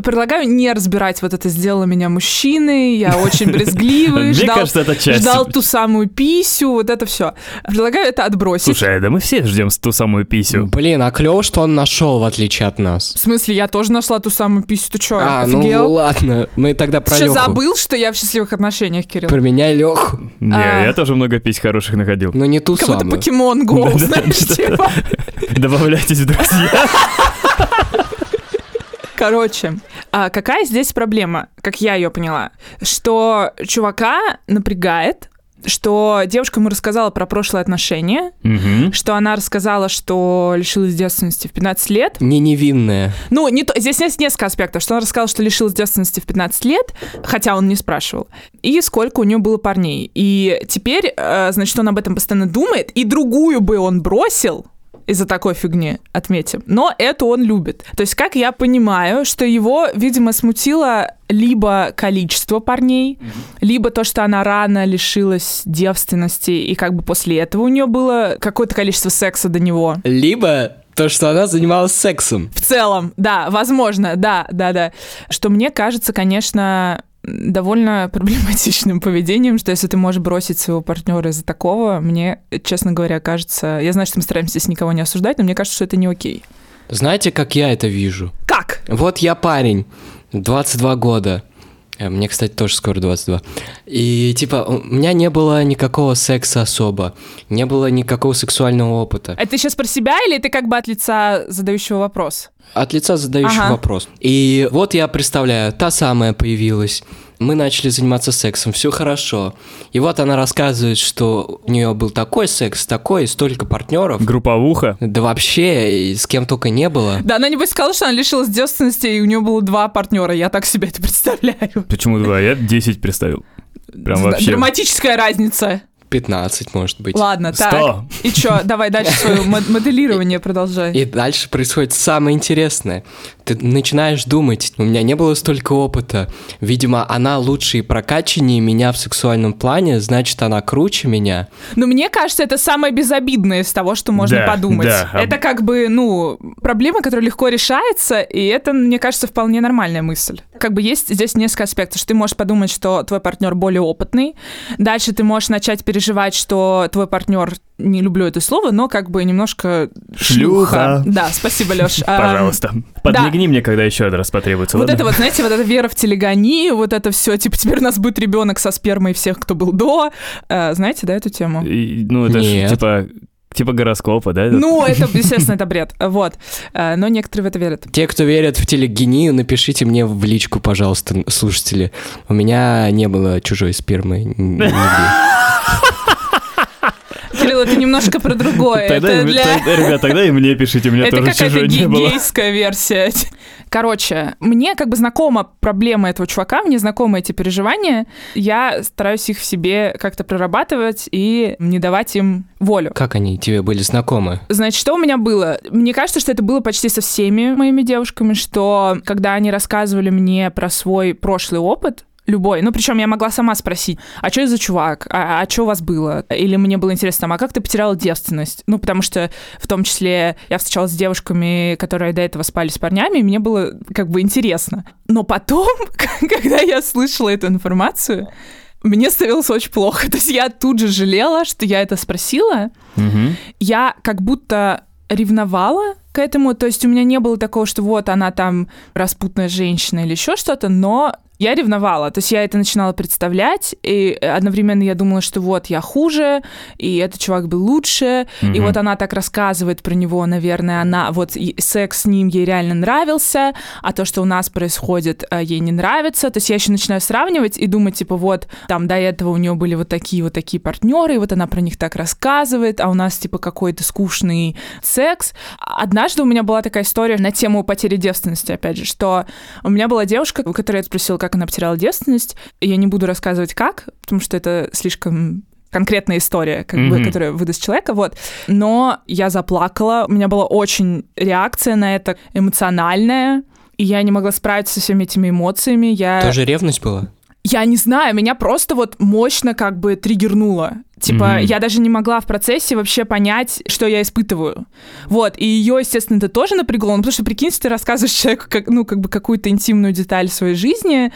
A: Предлагаю не разбирать вот это «сделала меня мужчиной», я очень брезгливый,
B: Мне
A: ждал,
B: кажется, это часть.
A: ждал ту самую писю, вот это все. Предлагаю это отбросить.
B: Слушай, да мы все ждем ту самую писю.
C: Блин, а клево, что он нашел, в отличие от нас.
A: В смысле, я тоже нашла ту самую писю, ты чё,
C: А, ну
A: офигел?
C: ладно, мы тогда про
A: Ты что, забыл, что я в счастливых отношениях, Кирилл?
C: Про меня и Леху.
B: Не,
A: А.
B: я тоже много пись хороших находил.
C: Но не ту
A: Как будто
C: самую.
A: покемон Go,
B: Да-да-да.
A: знаешь, типа.
B: Добавляйтесь в друзья.
A: Короче, а какая здесь проблема, как я ее поняла? Что чувака напрягает, что девушка ему рассказала про прошлые отношения,
B: Мгм.
A: что она рассказала, что лишилась девственности в 15 лет.
C: Не невинная.
A: Ну, не то, здесь есть несколько аспектов, что она рассказала, что лишилась девственности в 15 лет, хотя он не спрашивал, и сколько у нее было парней. И теперь, э, значит, он об этом постоянно думает, и другую бы он бросил, из-за такой фигни, отметим. Но это он любит. То есть, как я понимаю, что его, видимо, смутило либо количество парней, либо то, что она рано лишилась девственности, и как бы после этого у нее было какое-то количество секса до него.
C: Либо то, что она занималась сексом.
A: В целом, да, возможно, да, да, да. Что мне кажется, конечно, довольно проблематичным поведением, что если ты можешь бросить своего партнера из-за такого, мне, честно говоря, кажется... Я знаю, что мы стараемся здесь никого не осуждать, но мне кажется, что это не окей.
C: Знаете, как я это вижу?
A: Как?
C: Вот я парень, 22 года. Э, Мне, кстати, тоже скоро 22. И, типа, у меня не было никакого секса особо. Не было никакого сексуального опыта.
A: Это ты сейчас про себя или ты как бы от лица задающего вопрос?
C: От лица задающего
A: Ага.
C: вопрос. И вот я представляю, та самая появилась. Мы начали заниматься сексом, все хорошо. И вот она рассказывает, что у нее был такой секс, такой, столько партнеров.
B: Групповуха.
C: Да вообще, и с кем только не было.
A: Да, она небось сказала, что она лишилась девственности, и у нее было два партнера. Я так себе это представляю.
B: Почему два? Я 10 представил. Прям вообще.
A: Драматическая разница.
C: 15, может быть.
A: Ладно, так.
B: Сто.
A: И чё, давай дальше свое мод- моделирование продолжай.
C: И дальше происходит самое интересное. Ты начинаешь думать, у меня не было столько опыта. Видимо, она лучше и прокачаннее меня в сексуальном плане, значит, она круче меня.
A: Но мне кажется, это самое безобидное из того, что можно
B: Да,
A: подумать.
B: да.
A: Это как бы, ну, проблема, которая легко решается, и это, мне кажется, вполне нормальная мысль. Как бы есть здесь несколько аспектов, что ты можешь подумать, что твой партнер более опытный. Дальше ты можешь начать переживать, что твой партнер, не люблю это слово, но как бы немножко
B: Шлюха.
A: Да, спасибо, Леш.
B: Пожалуйста. Подмигни мне, когда еще раз потребуется.
A: Вот
B: ладно?
A: это вот, знаете, вот эта вера в телегонию, вот это все, типа, теперь у нас будет ребенок со спермой всех, кто был до. Э, знаете, да, эту тему?
B: И, Ну, это ж
C: Нет.
B: типа типа гороскопа, да?
A: Ну, это, естественно, это бред. Вот. Э, Но некоторые в это верят.
C: Те, кто верят в телегению, напишите мне в личку, пожалуйста, слушатели. У меня не было чужой спермы.
A: Кирилл, это немножко про другое.
B: Тогда,
A: Это для...
B: тогда, ребят, тогда и мне пишите, у меня
A: Это
B: тоже
A: какая-то
B: чужой не было.
A: гейская версия. Короче, мне как бы знакома проблема этого чувака, мне знакомы эти переживания. Я стараюсь их в себе как-то прорабатывать и не давать им волю.
C: Как они тебе были знакомы?
A: Значит, что у меня было? Мне кажется, что это было почти со всеми моими девушками, что когда они рассказывали мне про свой прошлый опыт, любой. Ну, причем я могла сама спросить, а что это за чувак? А, а что у вас было? Или мне было интересно, там, а как ты потеряла девственность? Ну, потому что в том числе я встречалась с девушками, которые до этого спали с парнями, и мне было как бы интересно. Но потом, когда я слышала эту информацию, мне становилось очень плохо. То есть я тут же жалела, что я это спросила, я как будто ревновала к этому, то есть у меня не было такого, что вот она там распутная женщина или еще что-то, но я ревновала, то есть я это начинала представлять, и одновременно я думала, что вот я хуже, и этот чувак был лучше, и
B: Мгм.
A: вот она так рассказывает про него, наверное, она вот и секс с ним ей реально нравился, а то, что у нас происходит, э, ей не нравится, то есть я еще начинаю сравнивать и думать, типа, вот там до этого у нее были вот такие вот такие партнеры, и вот она про них так рассказывает, а у нас типа какой-то скучный секс. Однажды у меня была такая история на тему потери девственности, опять же, что у меня была девушка, у которой я спросила, как она потеряла девственность. Я не буду рассказывать как, потому что это слишком конкретная история, как бы,
B: Мгм.
A: которая выдаст человека, вот. Но я заплакала, у меня была очень реакция на это эмоциональная, и я не могла справиться со всеми этими эмоциями. Я...
C: Тоже ревность была?
A: Я не знаю, меня просто вот мощно как бы триггернуло. Типа,
B: Мгм.
A: я даже не могла в процессе вообще понять, что я испытываю. Вот, и ее, естественно, это тоже напрягло, ну, потому что, прикинь, ты рассказываешь человеку, как, ну, как бы какую-то интимную деталь своей жизни,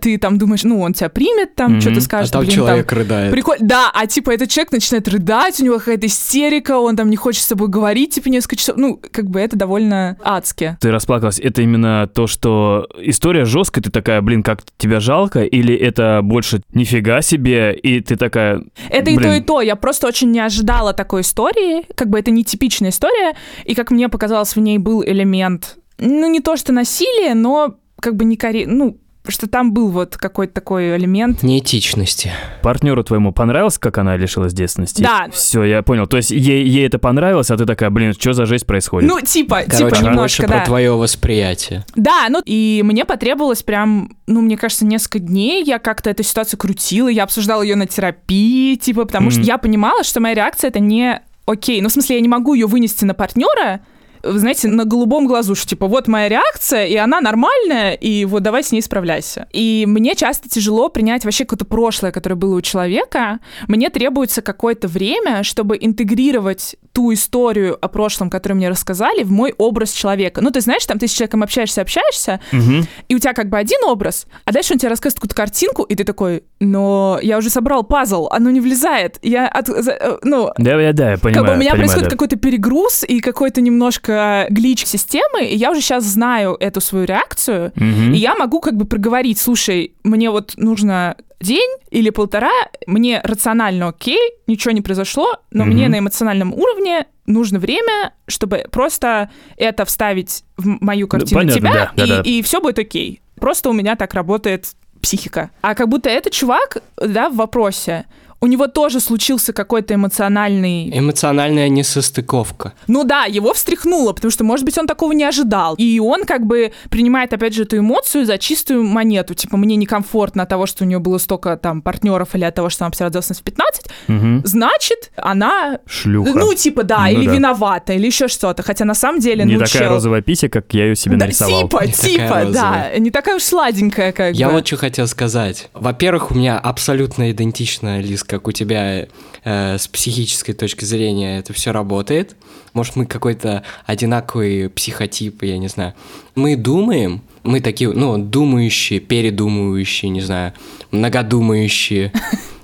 A: ты там думаешь, ну, он тебя примет, там,
B: Мгм.
A: что-то
C: А
A: скажет,
C: там
A: блин,
C: человек рыдает.
A: Прикольно. Да, а типа этот человек начинает рыдать, у него какая-то истерика, он там не хочет с тобой говорить, типа, несколько часов. Ну, как бы это довольно адски.
B: Ты расплакалась. Это именно то, что история жесткая, ты такая, блин, как тебя жалко, или это больше нифига себе, и ты такая,
A: Это и
B: Блин.
A: то, и то. Я просто очень не ожидала такой истории. Как бы это нетипичная история. И как мне показалось, в ней был элемент, ну, не то что насилие, но как бы не кори... Ну, что там был вот какой-то такой элемент.
C: Неэтичности.
B: партнеру твоему понравилось, как она лишилась девственности?
A: Да.
B: Все, я понял. То есть ей, ей это понравилось, а ты такая, блин, что за жесть происходит?
A: Ну, типа,
C: Короче,
A: типа немножко,
C: про
A: да.
C: твое восприятие.
A: Да, ну и мне потребовалось прям, ну, мне кажется, несколько дней. Я как-то эту ситуацию крутила, я обсуждала ее на терапии, типа, потому что
B: Мгм.
A: я понимала, что моя реакция это не окей. Ну, в смысле, я не могу ее вынести на партнера, знаете, на голубом глазу, что типа вот моя реакция, и она нормальная, и вот давай с ней справляйся. И мне часто тяжело принять вообще какое-то прошлое, которое было у человека. Мне требуется какое-то время, чтобы интегрировать ту историю о прошлом, которую мне рассказали, в мой образ человека. Ну, ты знаешь, там ты с человеком общаешься, общаешься,
B: Мгм.
A: и у тебя как бы один образ, а дальше он тебе рассказывает какую-то картинку, и ты такой, но я уже собрал пазл, оно не влезает. Я, от- э, ну,
B: Да-да-да, я понимаю.
A: как бы у меня
B: понимаю,
A: происходит
B: да.
A: какой-то перегруз и какой-то немножко глич системы, и я уже сейчас знаю эту свою реакцию,
B: Мгм.
A: и я могу как бы проговорить, слушай, мне вот нужно день или полтора, мне рационально окей, ничего не произошло, но
B: Мгм.
A: мне на эмоциональном уровне нужно время, чтобы просто это вставить в мою картину
B: понятно,
A: тебя,
B: да, да, да.
A: и, все будет окей. Просто у меня так работает психика. А как будто этот чувак, да, в вопросе, у него тоже случился какой-то эмоциональный
C: Эмоциональная несостыковка.
A: ну да, его встряхнуло, потому что, может быть, он такого не ожидал. И он как бы принимает, опять же, эту эмоцию за чистую монету. Типа, мне некомфортно от того, что у нее было столько там партнеров или от того, что она потеряла в 15,
B: Мгм.
A: значит, она,
B: Шлюха.
A: ну, типа, да,
B: Ну
A: или
B: да.
A: виновата, или еще что-то. Хотя на самом деле,
B: Не
A: ну,
B: такая
A: чел-
B: розовая пися, как я ее себе
A: Да,
B: нарисовал.
A: типа,
C: Не
A: типа, да, не такая уж сладенькая, как
C: Я
A: бы.
C: вот что хотел сказать. Во-первых, у меня абсолютно идентично, Лиз, как у тебя э, с психической точки зрения это все работает. Может, мы какой-то одинаковый психотип, я не знаю. Мы думаем, мы такие, ну, думающие, передумывающие, не знаю, многодумающие.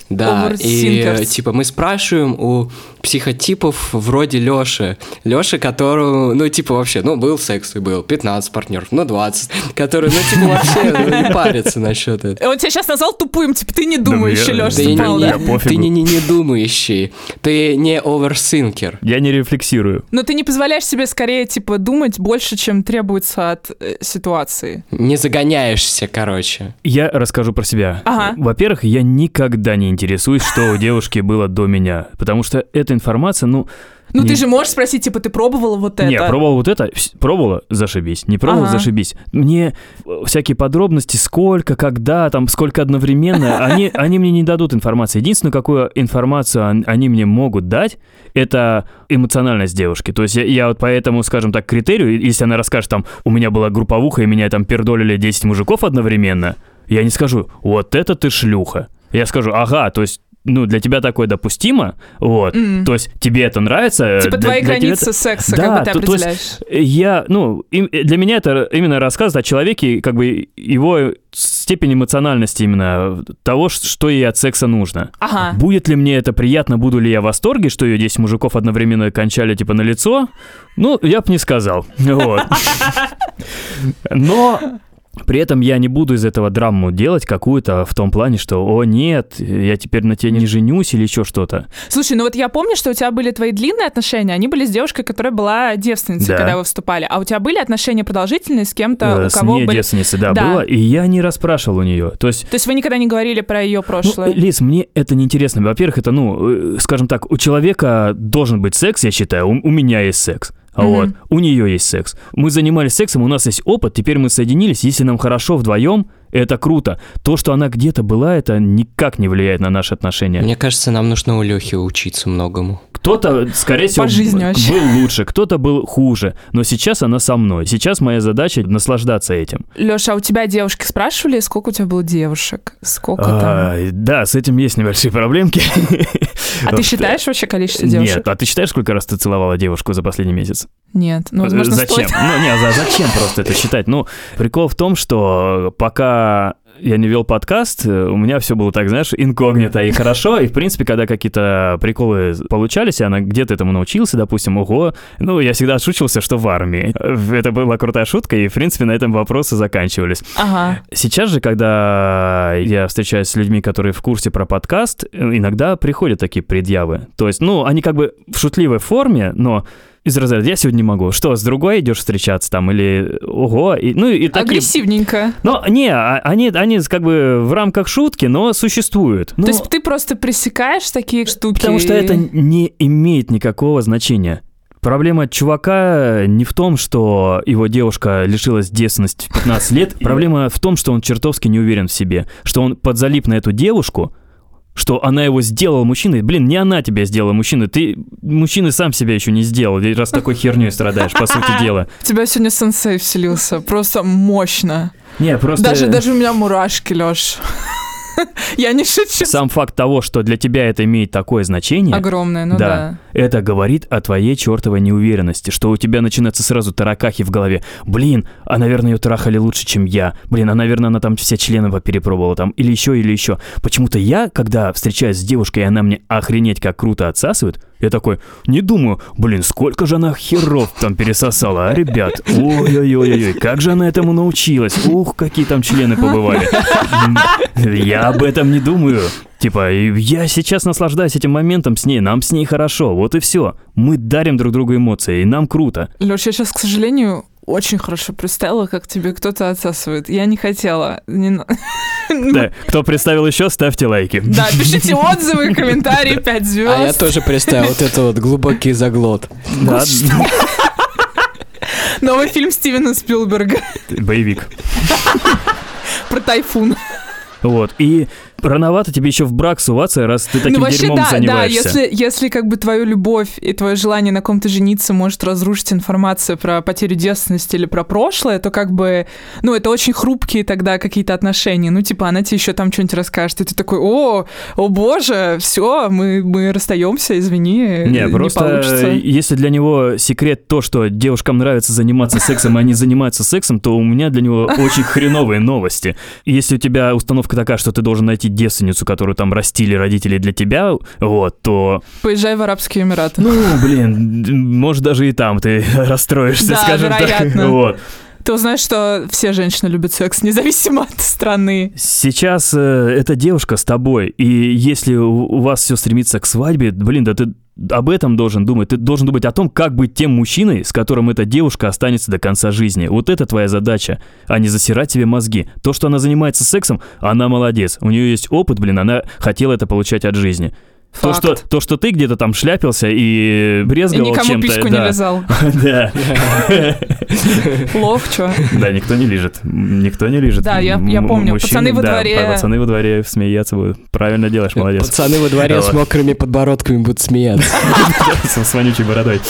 C: Да, и типа мы спрашиваем у психотипов вроде Лёши. Лёши, которому, ну, типа вообще, ну, был секс и был, 15 партнеров, ну, 20, который, ну, типа вообще ну, не парится насчет этого.
A: Он тебя сейчас назвал тупым, типа, ты не думающий, Лёша,
C: не, не- ты не, не, не думающий, ты не оверсинкер.
B: Я не рефлексирую.
A: Но ты не позволяешь себе скорее, типа, думать больше, чем требуется от э, ситуации.
C: Не загоняешься, короче.
B: Я расскажу про себя.
A: Ага.
B: Во-первых, я никогда не интересуюсь, что у девушки было до меня. Потому что эта информация, ну...
A: Ну,
B: не-
A: ты же можешь спросить, типа, ты пробовала вот это?
B: Не, пробовал вот это, пробовала, зашибись. Не пробовала,
A: Ага.
B: зашибись. Мне э, всякие подробности, сколько, когда, там, сколько одновременно, они, они мне не дадут информации. Единственное, какую информацию он- они мне могут дать, это эмоциональность девушки. То есть я, я вот по этому, скажем так, критерию, если она расскажет, там, у меня была групповуха, и меня там пердолили 10 мужиков одновременно, я не скажу, вот это ты шлюха. Я скажу, ага, то есть ну, для тебя такое допустимо, вот,
A: М.
B: то есть тебе это нравится.
A: Типа
B: для-
A: твои
B: для
A: границы
B: это-
A: секса,
B: Да,
A: как бы ты
B: то- то есть
A: определяешь.
B: я, ну, им- для меня это именно рассказ о человеке, как бы его степень эмоциональности именно того, что ей от секса нужно.
A: Ага.
B: Будет ли мне это приятно, буду ли я в восторге, что ее 10 мужиков одновременно кончали типа на лицо? Ну, я бы не сказал. Вот. Но при этом я не буду из этого драму делать какую-то в том плане, что, о, нет, я теперь на тебе не женюсь или еще что-то.
A: Слушай, ну вот я помню, что у тебя были твои длинные отношения, они были с девушкой, которая была девственницей,
B: Да.
A: когда вы вступали. А у тебя были отношения продолжительные с кем-то,
B: Э,
A: у
B: С
A: кого
B: ней
A: были...
B: девственницей, да,
A: Да.
B: было, и я не расспрашивал у нее. То есть
A: То есть вы никогда не говорили про ее прошлое?
B: Ну, Лиз, мне это неинтересно. Во-первых, это, ну, э, скажем так, у человека должен быть секс, я считаю. У, у меня есть секс. А
A: Мгм.
B: Вот, у нее есть секс. Мы занимались сексом, у нас есть опыт, теперь мы соединились. Если нам хорошо вдвоем, Это круто. То, что она где-то была, это никак не влияет на наши отношения.
C: Мне кажется, нам нужно у Лехи учиться многому.
B: Кто-то, скорее всего,
A: По жизни вообще.
B: был лучше, кто-то был хуже. Но сейчас она со мной. Сейчас моя задача наслаждаться этим.
A: Леша, а у тебя девушки спрашивали, сколько у тебя было девушек? Сколько там?
B: А, да, с этим есть небольшие проблемки.
A: А ты считаешь вообще количество девушек?
B: Нет, а ты считаешь, сколько раз ты целовала девушку за последний месяц?
A: Нет. Ну, возможно,
B: зачем? Ну, не, за- зачем просто это считать? Ну, прикол в том, что пока я не вел подкаст, э, у меня все было так, знаешь, инкогнито и хорошо. И, в принципе, когда какие-то приколы получались, и она где-то этому научился, допустим, ого, ну, я всегда отшучивался, что в армии. Это была крутая шутка, и, в принципе, на этом вопросы заканчивались.
A: Ага.
B: Сейчас же, когда я встречаюсь с людьми, которые в курсе про подкаст, э, иногда приходят такие предъявы. То есть, ну, они как бы в шутливой форме, но из разряда «я сегодня не могу». Что, с другой идешь встречаться там? Или «ого». И, ну, и такие...
A: Агрессивненько.
B: Но не, а- они, они как бы в рамках шутки, но существуют. Ну,
A: То есть ты просто пресекаешь такие штуки?
B: Потому что это не имеет никакого значения. Проблема чувака не в том, что его девушка лишилась девственности в 15 лет. Проблема в том, что он чертовски не уверен в себе. Что он подзалип на эту девушку, что она его сделала мужчиной. Блин, не она тебя сделала мужчиной. Ты мужчины сам себя еще не сделал, раз такой херней страдаешь, по сути дела.
A: В тебя сегодня сенсей вселился. Просто мощно.
B: Не, просто...
A: Даже, даже у меня мурашки, Леш. Я не шучу.
B: Сам факт того, что для тебя это имеет такое значение,
A: Огромное, ну
B: Да.
A: да.
B: это говорит о твоей чертовой неуверенности, что у тебя начинаются сразу таракахи в голове. Блин, а, наверное, ее трахали лучше, чем я. Блин, а, наверное, она там все члены перепробовала там. Или еще, или еще. Почему-то я, когда встречаюсь с девушкой, и она мне охренеть как круто отсасывает, я такой, не думаю, блин, сколько же она херов там пересосала, а, ребят? Ой-ой-ой-ой, как же она этому научилась? Ух, какие там члены побывали. Я об этом не думаю. Типа, я сейчас наслаждаюсь этим моментом с ней, нам с ней хорошо, вот и все. Мы дарим друг другу эмоции, и нам круто.
A: Леш, я сейчас, к сожалению, очень хорошо представила, как тебе кто-то отсасывает. Я не хотела. Не
B: Да, кто представил еще, ставьте лайки.
A: Да, пишите отзывы, комментарии, 5 звезд.
C: А я тоже представил вот это вот глубокий заглот.
B: Да,
A: Новый фильм Стивена Спилберга
B: боевик.
A: про тайфун.
B: Вот, и рановато тебе еще в брак суваться, раз ты таким
A: ну вообще
B: дерьмом
A: да, да,
B: занимаешься.
A: если, если как бы твою любовь и твое желание на ком-то жениться может разрушить информация про потерю девственности или про прошлое, то как бы, ну это очень хрупкие тогда какие-то отношения. Ну типа она тебе еще там что-нибудь расскажет, и ты такой, о, о боже, все, мы, мы расстаемся, извини,
B: Не, просто
A: получится.
B: если для него секрет то, что девушкам нравится заниматься сексом, а они занимаются сексом, то у меня для него очень хреновые новости. Если у тебя установка такая, что ты должен найти девственницу, которую там растили родители для тебя, вот, то,
A: Поезжай в Арабские Эмираты.
B: ну, блин, может даже и там ты расстроишься,
A: Да,
B: скажем так.
A: вероятно.
B: Вот.
A: Ты узнаешь, что все женщины любят секс, независимо от страны.
B: Сейчас э, эта девушка с тобой, и если у вас все стремится к свадьбе, блин, да ты об этом должен думать. Ты должен думать о том, как быть тем мужчиной, с которым эта девушка останется до конца жизни. Вот это твоя задача, а не засирать себе мозги. То, что она занимается сексом, она молодец. У нее есть опыт, блин, она хотела это получать от жизни. То
A: Факт.
B: что, то, что ты где-то там шляпился и
A: И
B: брезговал
A: никому
B: чем-то.
A: письку
B: да.
A: не лизал.
B: Да.
A: Лох, чё?
B: Да, никто не лежит. Никто не лежит.
A: Да, я- помню. Пацаны во дворе.
B: Пацаны во дворе смеяться будут. Правильно делаешь, молодец.
C: Пацаны во дворе с мокрыми подбородками будут смеяться.
B: С вонючей бородой.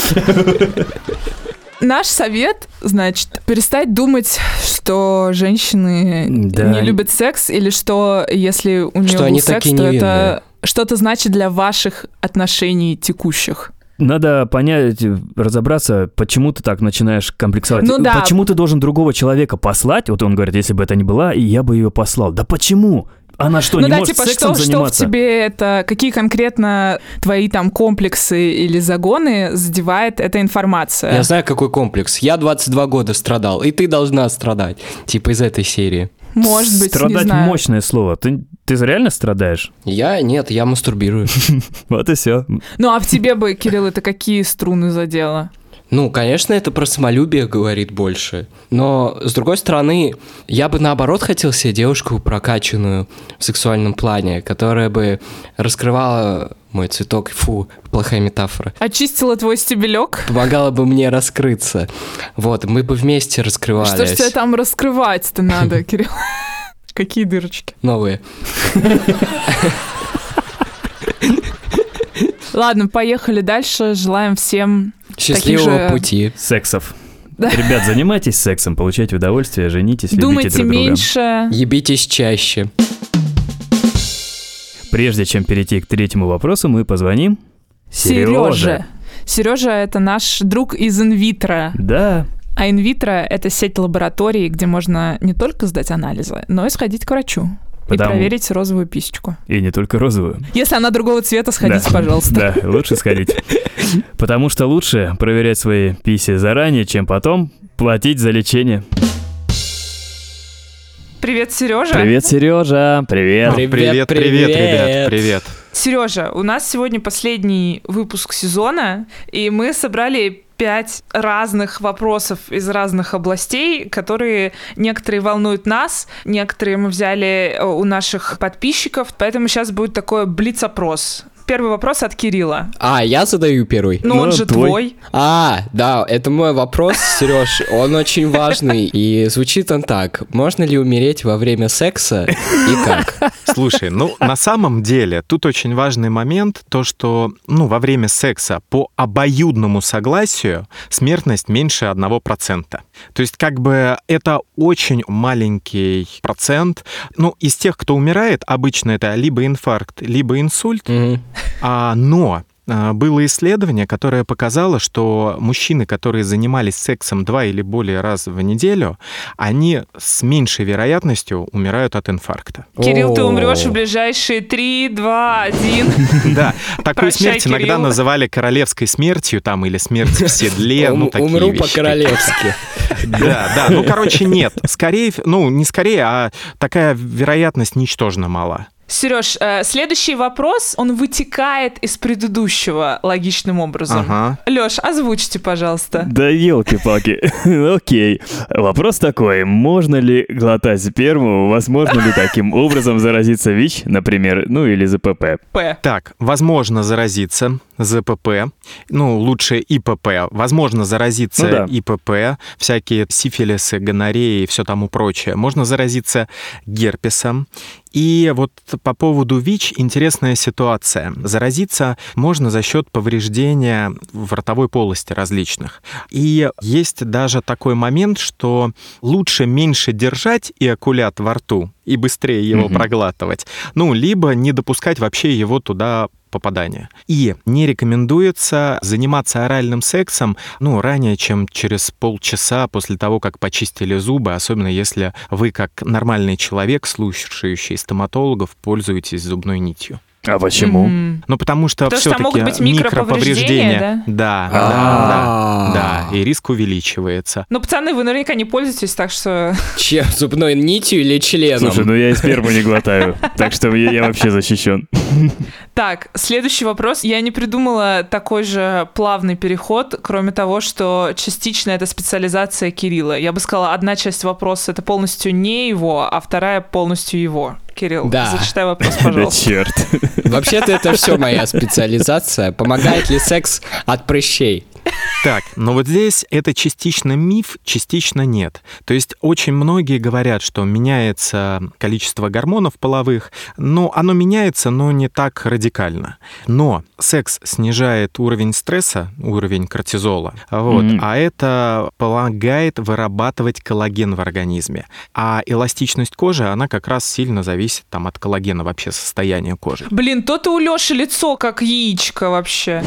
A: Наш совет, значит, перестать думать, что женщины
B: Да.
A: не любят секс, или что если у нее
C: Что
A: был
C: они
A: секс,
C: такие
A: то это
C: невинные.
A: Что-то значит для ваших отношений текущих.
B: Надо понять, разобраться, почему ты так начинаешь комплексовать.
A: Ну да.
B: Почему ты должен другого человека послать? Вот он говорит, если бы это не была, и я бы ее послал. Да почему? Она что,
A: ну
B: не
A: да,
B: может
A: типа,
B: сексом
A: что, что в
B: заниматься?
A: тебе это, какие конкретно твои там комплексы или загоны задевает эта информация?
C: Я знаю, какой комплекс. Я 22 года страдал, и ты должна страдать. Типа из этой серии.
A: Может быть, не
B: Страдать
A: знаю.
B: мощное слово. Ты, ты реально страдаешь?
C: Я нет, я мастурбирую.
B: Вот и все.
A: Ну а в тебе бы, Кирилл, это какие струны задело?
C: Ну, конечно, это про самолюбие говорит больше. Но, с другой стороны, я бы наоборот хотел себе девушку прокачанную в сексуальном плане, которая бы раскрывала мой цветок. Фу, плохая метафора.
A: Очистила твой стебелек?
C: Помогала бы мне раскрыться. Вот, мы бы вместе раскрывались.
A: Что ж тебе там раскрывать-то надо, Кирилл? Какие дырочки?
C: Новые.
A: Ладно, поехали дальше. Желаем всем
C: Счастливого
A: же-
C: пути.
B: Сексов.
A: Да.
B: Ребят, занимайтесь сексом, получайте удовольствие, женитесь, любите
A: думайте
B: друг друга.
A: меньше.
C: Ебитесь чаще.
B: Прежде чем перейти к третьему вопросу, мы позвоним
A: Сережа. Сережа это наш друг из инвитро.
B: Да,
A: А инвитро это сеть лабораторий, где можно не только сдать анализы, но и сходить к врачу.
B: Потому-
A: И проверить розовую писечку.
B: и не только розовую.
A: Если она другого цвета, сходите,
B: Да.
A: пожалуйста.
B: Да, лучше сходить. Потому что лучше проверять свои писи заранее, чем потом платить за лечение.
A: Привет, Сережа.
B: Привет, Сережа. Привет.
C: Привет,
D: привет, привет, ребят, привет.
A: Сережа, у нас сегодня последний выпуск сезона, и мы собрали пять разных вопросов из разных областей, которые некоторые волнуют нас, некоторые мы взяли э, у наших подписчиков, поэтому сейчас будет такой блиц-опрос. Первый вопрос от Кирилла.
C: А, я задаю первый.
A: Ну,
B: Ну,
A: он же
B: твой.
A: твой.
C: А, да, это мой вопрос, Сереж, он очень важный, и звучит он так. Можно ли умереть во время секса и как?
D: Слушай, ну на самом деле тут очень важный момент, то что ну во время секса по обоюдному согласию смертность меньше 1%. То есть как бы это очень маленький процент. Ну из тех, кто умирает, обычно это либо инфаркт, либо инсульт,
C: Мгм.
D: А, но а, было исследование, которое показало, что мужчины, которые занимались сексом два или более раз в неделю, они с меньшей вероятностью умирают от инфаркта.
A: Кирилл, ты умрешь в ближайшие три, два, один.
D: Да, такую смерть иногда называли королевской смертью там или смерть в седле, ну такие
C: Умру по-королевски.
D: Да, да, ну короче нет, скорее, ну не скорее, а такая вероятность ничтожно мала.
A: Сереж, э, следующий вопрос, он вытекает из предыдущего логичным образом.
D: Ага.
A: Леш, озвучьте, пожалуйста.
B: Да елки-палки. Окей. Вопрос такой. Можно ли глотать сперму? Возможно ли таким образом заразиться ВИЧ, например, ну или ЗПП?
A: П.
D: Так, возможно заразиться ЗПП, ну, лучше ИПП. Возможно заразиться
B: Ну да.
D: ИПП, всякие сифилисы, гонореи и все тому прочее. Можно заразиться герпесом. И вот по поводу ВИЧ интересная ситуация. Заразиться можно за счет повреждения в ротовой полости различных. И есть даже такой момент, что лучше меньше держать эякулят во рту и быстрее его
B: Мгм.
D: проглатывать, ну, либо не допускать вообще его туда попадания. И не рекомендуется заниматься оральным сексом, ну, ранее, чем через полчаса после того, как почистили зубы, особенно если вы, как нормальный человек, слушающий стоматологов, пользуетесь зубной нитью.
B: А почему?
A: Мгм.
D: Ну, потому что
A: Потому что там
D: все-таки
A: могут быть микроповреждения,
D: Да, да,
C: А.
D: да, да, и риск увеличивается.
A: Ну, пацаны, вы наверняка не пользуетесь, так что...
C: Чем, зубной нитью или членом?
B: Слушай, ну я и сперму не глотаю, так что я, я вообще защищен.
A: Так, следующий вопрос. Я не придумала такой же плавный переход, кроме того, что частично это специализация Кирилла. Я бы сказала, одна часть вопроса — это полностью не его, а вторая полностью его. Кирилл,
C: Да.
A: зачитай вопрос,
B: Да
A: пожалуйста.
B: черт.
C: Вообще-то это все моя специализация. Помогает ли секс от прыщей?
D: Так, но вот здесь это частично миф, частично нет. То есть очень многие говорят, что меняется количество гормонов половых, но оно меняется, но не так радикально. Но секс снижает уровень стресса, уровень кортизола, вот,
B: Мгм.
D: а это помогает вырабатывать коллаген в организме. А эластичность кожи, она как раз сильно зависит там, от коллагена вообще состояния кожи.
A: Блин, то-то у Лёши лицо как яичко вообще.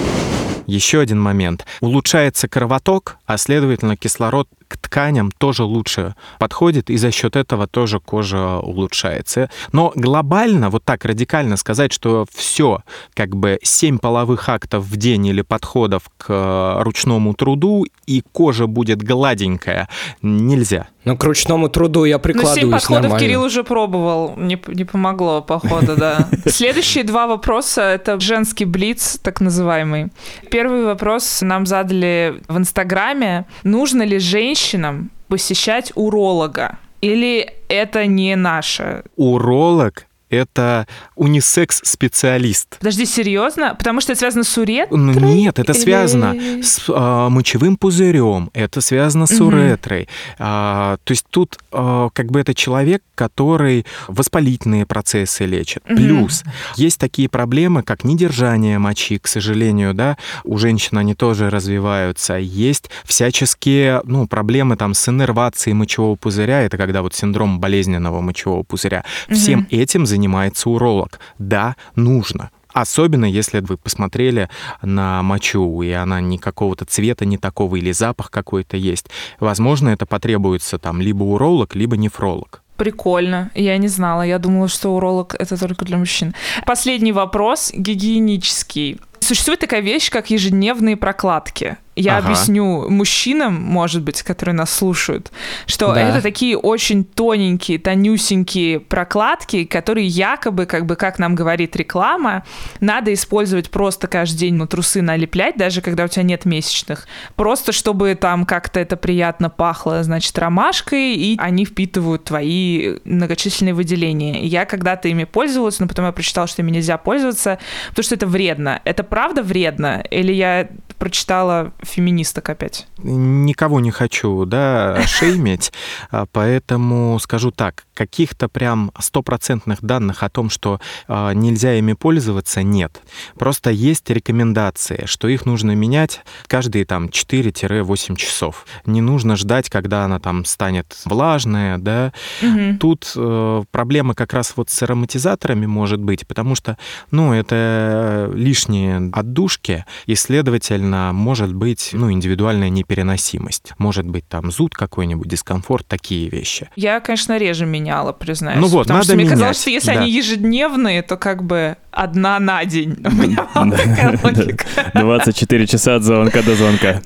D: Еще один момент. Улучшается кровоток, а следовательно кислород к тканям тоже лучше подходит, и за счет этого тоже кожа улучшается. Но глобально, вот так радикально сказать, что все, как бы 7 половых актов в день или подходов к э, ручному труду, и кожа будет гладенькая, нельзя.
C: Ну, к ручному труду я
A: Ну, семь
C: прикладываюсь
A: подходов
C: нормально.
A: Кирилл уже пробовал, не, не помогло, походу, да. Следующие два вопроса — это женский блиц, так называемый. Первый вопрос нам задали в Инстаграме. Нужно ли женщинам посещать уролога? Или это не наше?
D: Уролог это унисекс-специалист.
A: Подожди, серьезно? Потому что это связано с уретрой?
D: Ну, нет, это
A: Или-
D: связано с а, мочевым пузырем, это связано с
A: Мгм.
D: уретрой. А, то есть тут а, как бы это человек, который воспалительные процессы лечит.
A: Мгм.
D: Плюс есть такие проблемы, как недержание мочи, к сожалению, да, у женщин они тоже развиваются. Есть всяческие, ну, проблемы там с иннервацией мочевого пузыря, это когда вот синдром болезненного мочевого пузыря. Всем
A: Мгм.
D: этим занимается уролог. Да, нужно. Особенно, если вы посмотрели на мочу, и она не какого-то цвета, не такого, или запах какой-то есть. Возможно, это потребуется там либо уролог, либо нефролог.
A: Прикольно. Я не знала. Я думала, что уролог это только для мужчин. Последний вопрос гигиенический. Существует такая вещь, как ежедневные прокладки. Я
D: Ага.
A: объясню мужчинам, может быть, которые нас слушают, что
C: Да.
A: это такие очень тоненькие, тонюсенькие прокладки, которые якобы, как бы, как нам говорит реклама, надо использовать просто каждый день на трусы налеплять, даже когда у тебя нет месячных. Просто чтобы там как-то это приятно пахло, значит, ромашкой, и они впитывают твои многочисленные выделения. Я когда-то ими пользовалась, но потом я прочитала, что ими нельзя пользоваться, потому что это вредно. Это правда вредно? Или я прочитала феминисток опять?
D: Никого не хочу, да, шеймить, а, поэтому скажу так, каких-то прям стопроцентных данных о том, что а, нельзя ими пользоваться, нет. Просто есть рекомендации, что их нужно менять каждые там 4-8 часов. Не нужно ждать, когда она там станет влажная, да,
A: Мгм.
D: Тут э, проблема как раз вот с ароматизаторами может быть, потому что, ну, это лишние отдушки, и, следовательно, может быть, ну, индивидуальная непереносимость. Может быть, там зуд какой-нибудь, дискомфорт, такие вещи.
A: Я, конечно, реже меняла, признаюсь.
D: Ну вот,
A: потому
D: надо
A: что мне
D: менять,
A: казалось, что если
D: да.
A: они ежедневные, то как бы одна на день. У меня была такая логика.
B: 24 часа от звонка до звонка.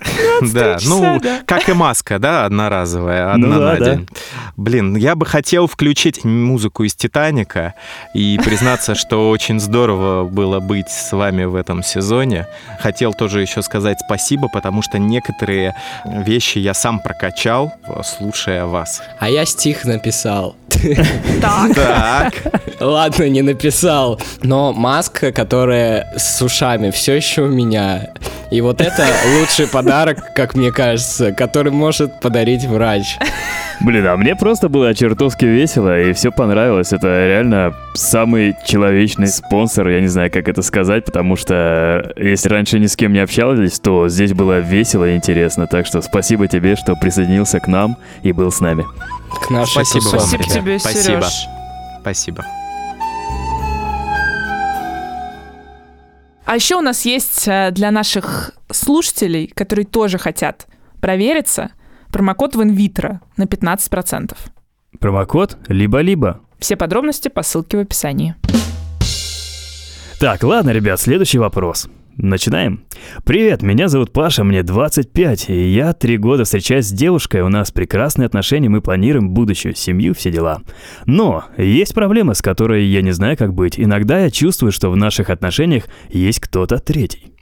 D: Да, ну, как и маска, да, одноразовая,
B: Ну
D: одна на день. Блин, я бы хотел включить музыку из «Титаника» и признаться, что очень здорово было быть с вами в этом сезоне. Хотел тоже еще сказать спасибо, потому что некоторые вещи я сам прокачал, слушая вас.
C: А я стих написал.
A: Так,
D: Так,
C: Ладно, не написал. Но маска, которая с ушами, все еще у меня. И вот это лучший подарок, как мне кажется, который может подарить врач.
B: Блин, а мне просто было чертовски весело, и все понравилось. Это реально самый человечный спонсор, я не знаю, как это сказать, потому что если раньше ни с кем не общались, то здесь было весело и интересно. Так что спасибо тебе, что присоединился к нам и был с нами.
C: К нашей
D: Спасибо
A: спасибо тебе,
D: Спасибо.
A: Сереж.
D: спасибо.
A: А еще у нас есть э, для наших слушателей, которые тоже хотят провериться, промокод в инвитро на 15%.
B: Промокод либо-либо.
A: Все подробности по ссылке в описании.
B: Так, ладно, ребят, следующий вопрос. Начинаем. Привет, меня зовут Паша, мне 25, и я три года встречаюсь с девушкой, у нас прекрасные отношения, мы планируем будущую семью, все дела. Но есть проблема, с которой я не знаю, как быть. Иногда я чувствую, что в наших отношениях есть кто-то третий.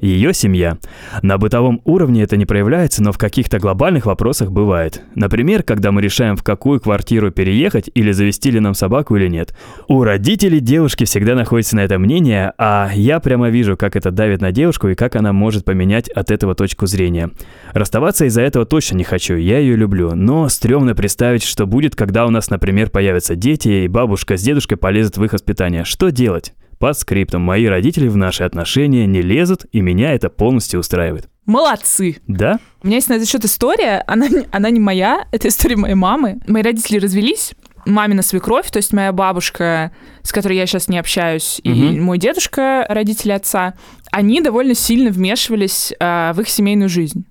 B: Ее семья. На бытовом уровне это не проявляется, но в каких-то глобальных вопросах бывает. Например, когда мы решаем, в какую квартиру переехать или завести ли нам собаку или нет. У родителей девушки всегда находится на это мнение, а я прямо вижу, как это давит на девушку и как она может поменять от этого точку зрения. Расставаться из-за этого точно не хочу, я ее люблю, но стрёмно представить, что будет, когда у нас, например, появятся дети, и бабушка с дедушкой полезут в их воспитание. Что делать? Под скриптом, мои родители в наши отношения не лезут, и меня это полностью устраивает.
A: Молодцы!
B: Да?
A: У меня есть на этот счет история, она, она не моя, это история моей мамы. Мои родители развелись, мамина свекровь, то есть моя бабушка, с которой я сейчас не общаюсь, и
B: Мгм.
A: мой дедушка, родители отца, они довольно сильно вмешивались а, в их семейную жизнь.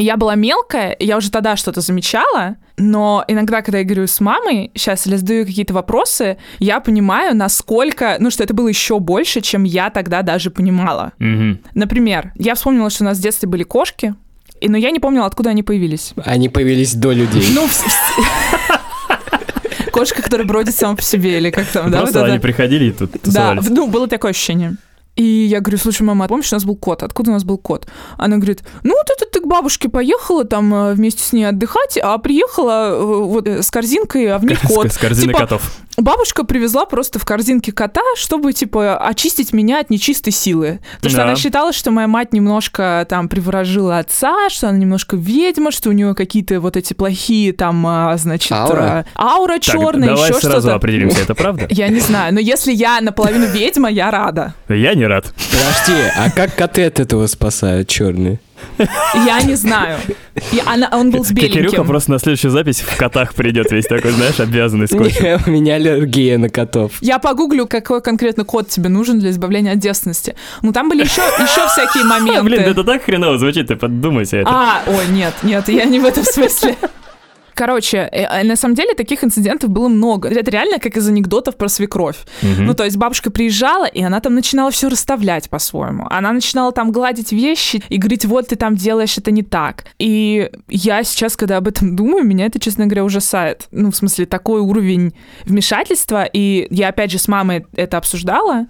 A: Я была мелкая, я уже тогда что-то замечала, но иногда, когда я говорю с мамой сейчас или задаю какие-то вопросы, я понимаю, насколько, ну, что это было еще больше, чем я тогда даже понимала.
B: Угу.
A: Например, я вспомнила, что у нас в детстве были кошки, и, но я не помнила, откуда они появились.
C: Они появились до людей.
A: Ну, кошка, которая бродит сама по себе, или как там, да?
B: Просто
A: вот это?
B: они приходили и тут
A: Да,
B: тусовались.
A: в- ну, было такое ощущение. И я говорю, слушай, мама, помнишь, у нас был кот? Откуда у нас был кот? Она говорит, ну, вот это ты к бабушке поехала там э, вместе с ней отдыхать, а приехала э, вот э, с корзинкой, а в ней кот.
B: С корзиной
A: Типа,
B: котов.
A: Бабушка привезла просто в корзинке кота, чтобы, типа, очистить меня от нечистой силы. Потому что
B: Да.
A: она считала, что моя мать немножко там приворожила отца, что она немножко ведьма, что у нее какие-то вот эти плохие там, а, значит,
C: Аура?
A: а, аура черная,
B: давай
A: еще
B: сразу
A: что-то.
B: определимся, это правда?
A: Я не знаю, но если я наполовину ведьма, я рада.
B: Я не рад.
C: Подожди, а как коты от этого спасают черные?
A: Я не знаю. И она- он был с
B: Кирюха
A: беленьким.
B: просто на следующую запись в котах придет весь такой, знаешь, обвязанный скотчем.
C: У меня аллергия на котов.
A: Я погуглю, какой конкретно код тебе нужен для избавления от девственности. Ну, там были еще, еще всякие моменты.
B: Блин, это так хреново звучит, ты подумайте это.
A: А, ой, нет, нет, я не в этом смысле. Короче, э, э, на самом деле таких инцидентов было много. Это реально как из анекдотов про свекровь.
B: Мгм.
A: Ну, то есть бабушка приезжала, и она там начинала все расставлять по-своему. Она начинала там гладить вещи и говорить, вот ты там делаешь это не так. И я сейчас, когда об этом думаю, меня это, честно говоря, ужасает. Ну, в смысле, такой уровень вмешательства. И я, опять же, с мамой это обсуждала.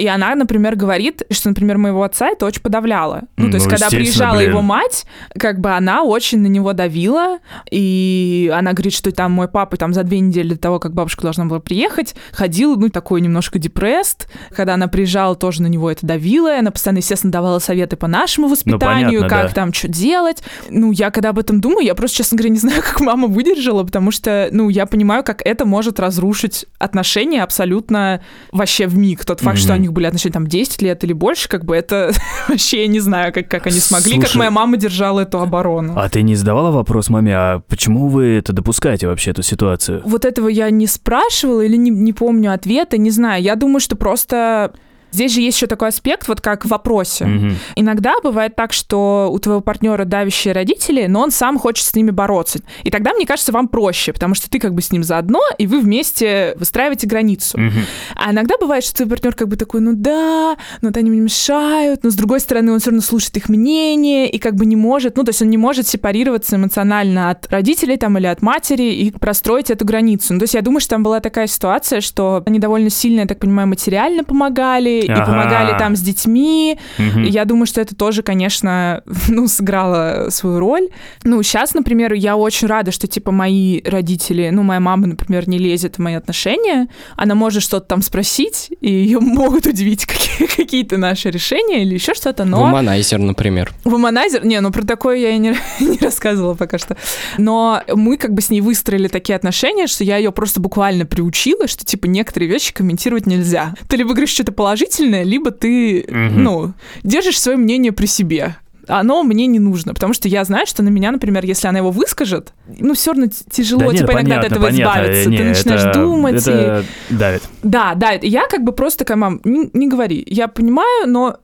A: И она, например, говорит, что, например, моего отца это очень подавляло. Ну, то есть,
B: Ну,
A: когда приезжала
B: блин.
A: его мать, как бы она очень на него давила, и она говорит, что там мой папа там за две недели до того, как бабушка должна была приехать, ходил, ну, такой немножко депресст. Когда она приезжала, тоже на него это давило, и она постоянно, естественно, давала советы по нашему воспитанию,
B: понятно,
A: как
B: да.
A: там что делать. Ну, я когда об этом думаю, я просто, честно говоря, не знаю, как мама выдержала, потому что, ну, я понимаю, как это может разрушить отношения абсолютно вообще в миг. Тот факт, что
B: Мгм.
A: Них были отношения там 10 лет или больше, как бы это вообще я не знаю, как, как они смогли, как
B: Слушай,
A: моя мама держала эту оборону.
B: А ты не задавала вопрос маме, а почему вы это допускаете вообще, эту ситуацию?
A: Вот этого я не спрашивала или не, не помню ответа, не знаю. Я думаю, что просто здесь же есть еще такой аспект, вот как в вопросе.
B: Мгм.
A: Иногда бывает так, что у твоего партнера давящие родители, но он сам хочет с ними бороться. И тогда, мне кажется, вам проще, потому что ты как бы с ним заодно, и вы вместе выстраиваете границу.
B: Мгм.
A: А иногда бывает, что твой партнер как бы такой, ну да, но вот они мне мешают, но с другой стороны он все равно слушает их мнение и как бы не может, ну то есть он не может сепарироваться эмоционально от родителей там или от матери и простроить эту границу. Ну, то есть я думаю, что там была такая ситуация, что они довольно сильно, я так понимаю, материально помогали и
B: Ага.
A: помогали там с детьми. И Я думаю, что это тоже, конечно, ну, сыграло свою роль. Ну, сейчас, например, я очень рада, что, типа, мои родители, ну, моя мама, например, не лезет в мои отношения. Она может что-то там спросить, и ее могут удивить какие- какие-то наши решения или еще что-то, но...
C: Вуманайзер, например.
A: Вуманайзер? Не, ну про такое я и не, не рассказывала пока что. Но мы как бы с ней выстроили такие отношения, что я ее просто буквально приучила, что типа некоторые вещи комментировать нельзя. Ты либо говоришь что-то положительное, либо ты,
B: Мгм.
A: ну, держишь свое мнение при себе. Оно мне не нужно, потому что я знаю, что на меня, например, если она его выскажет, ну, все равно тяжело,
B: Да нет,
A: типа, иногда от
B: понятно,
A: этого
B: понятно.
A: избавиться.
B: Не,
A: ты начинаешь
B: это-
A: думать. и-
B: Это давит.
A: да, да, это я как бы просто такая, мам, не, не говори. Я понимаю, но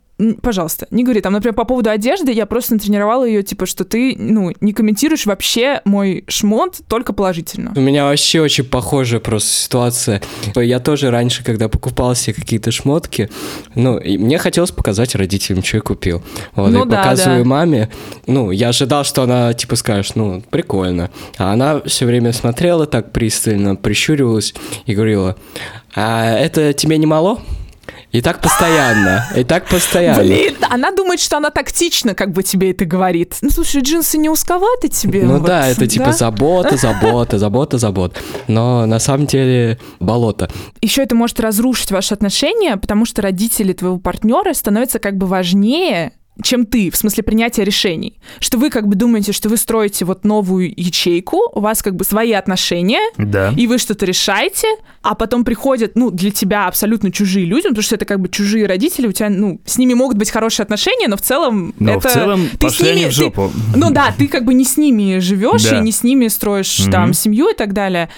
A: пожалуйста, не говори. Там, например, по поводу одежды, я просто натренировала ее, типа, что ты, ну, не комментируешь вообще мой шмот только положительно.
C: У меня вообще очень похожая просто ситуация. Я тоже раньше, когда покупал себе какие-то шмотки, ну, и мне хотелось показать родителям, что я купил. Вот,
A: Ну
C: и
A: да,
C: показываю
A: да.
C: маме. Ну, я ожидал, что она, типа, скажет, ну, прикольно. А она все время смотрела так пристально, прищуривалась и говорила, а это тебе не мало? И так постоянно, и так постоянно.
A: Блин, она думает, что она тактично как бы тебе это говорит. Ну, слушай, джинсы не узковаты тебе?
C: Ну
A: Вот,
C: да, это типа забота, забота, забота, забота. Но на самом деле болото.
A: Еще это может разрушить ваши отношения, потому что родители твоего партнера становятся как бы важнее чем ты, в смысле принятия решений. Что вы как бы думаете, что вы строите вот новую ячейку, у вас как бы свои отношения,
B: Да.
A: и вы что-то решаете, а потом приходят, ну, для тебя абсолютно чужие люди, потому что это как бы чужие родители, у тебя, ну, с ними могут быть хорошие отношения, но в целом
B: Но
A: это...
B: в целом
A: ты с
B: пошли они
A: ними-
B: в
A: ты-
B: жопу.
A: ну да, ты как бы не с ними живешь
B: Да.
A: и не с ними строишь
B: Мгм.
A: там семью и так далее.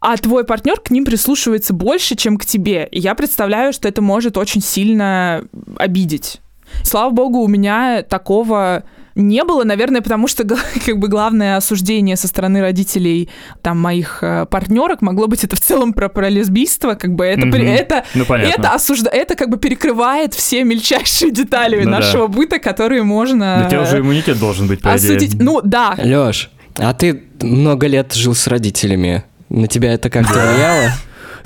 A: А твой партнер к ним прислушивается больше, чем к тебе. И я представляю, что это может очень сильно обидеть. Слава богу, у меня такого не было, наверное, потому что как бы главное осуждение со стороны родителей там моих э, партнерок могло быть это в целом про, про лесбийство, как бы это
B: Мгм.
A: это
B: Ну, понятно.
A: это осужда... это как бы перекрывает все мельчайшие детали
B: Ну да.
A: нашего быта, которые можно
B: Да у тебя уже иммунитет должен быть, по идее.
A: осудить. Ну да,
C: Лёш, а ты много лет жил с родителями. На тебя это как-то влияло?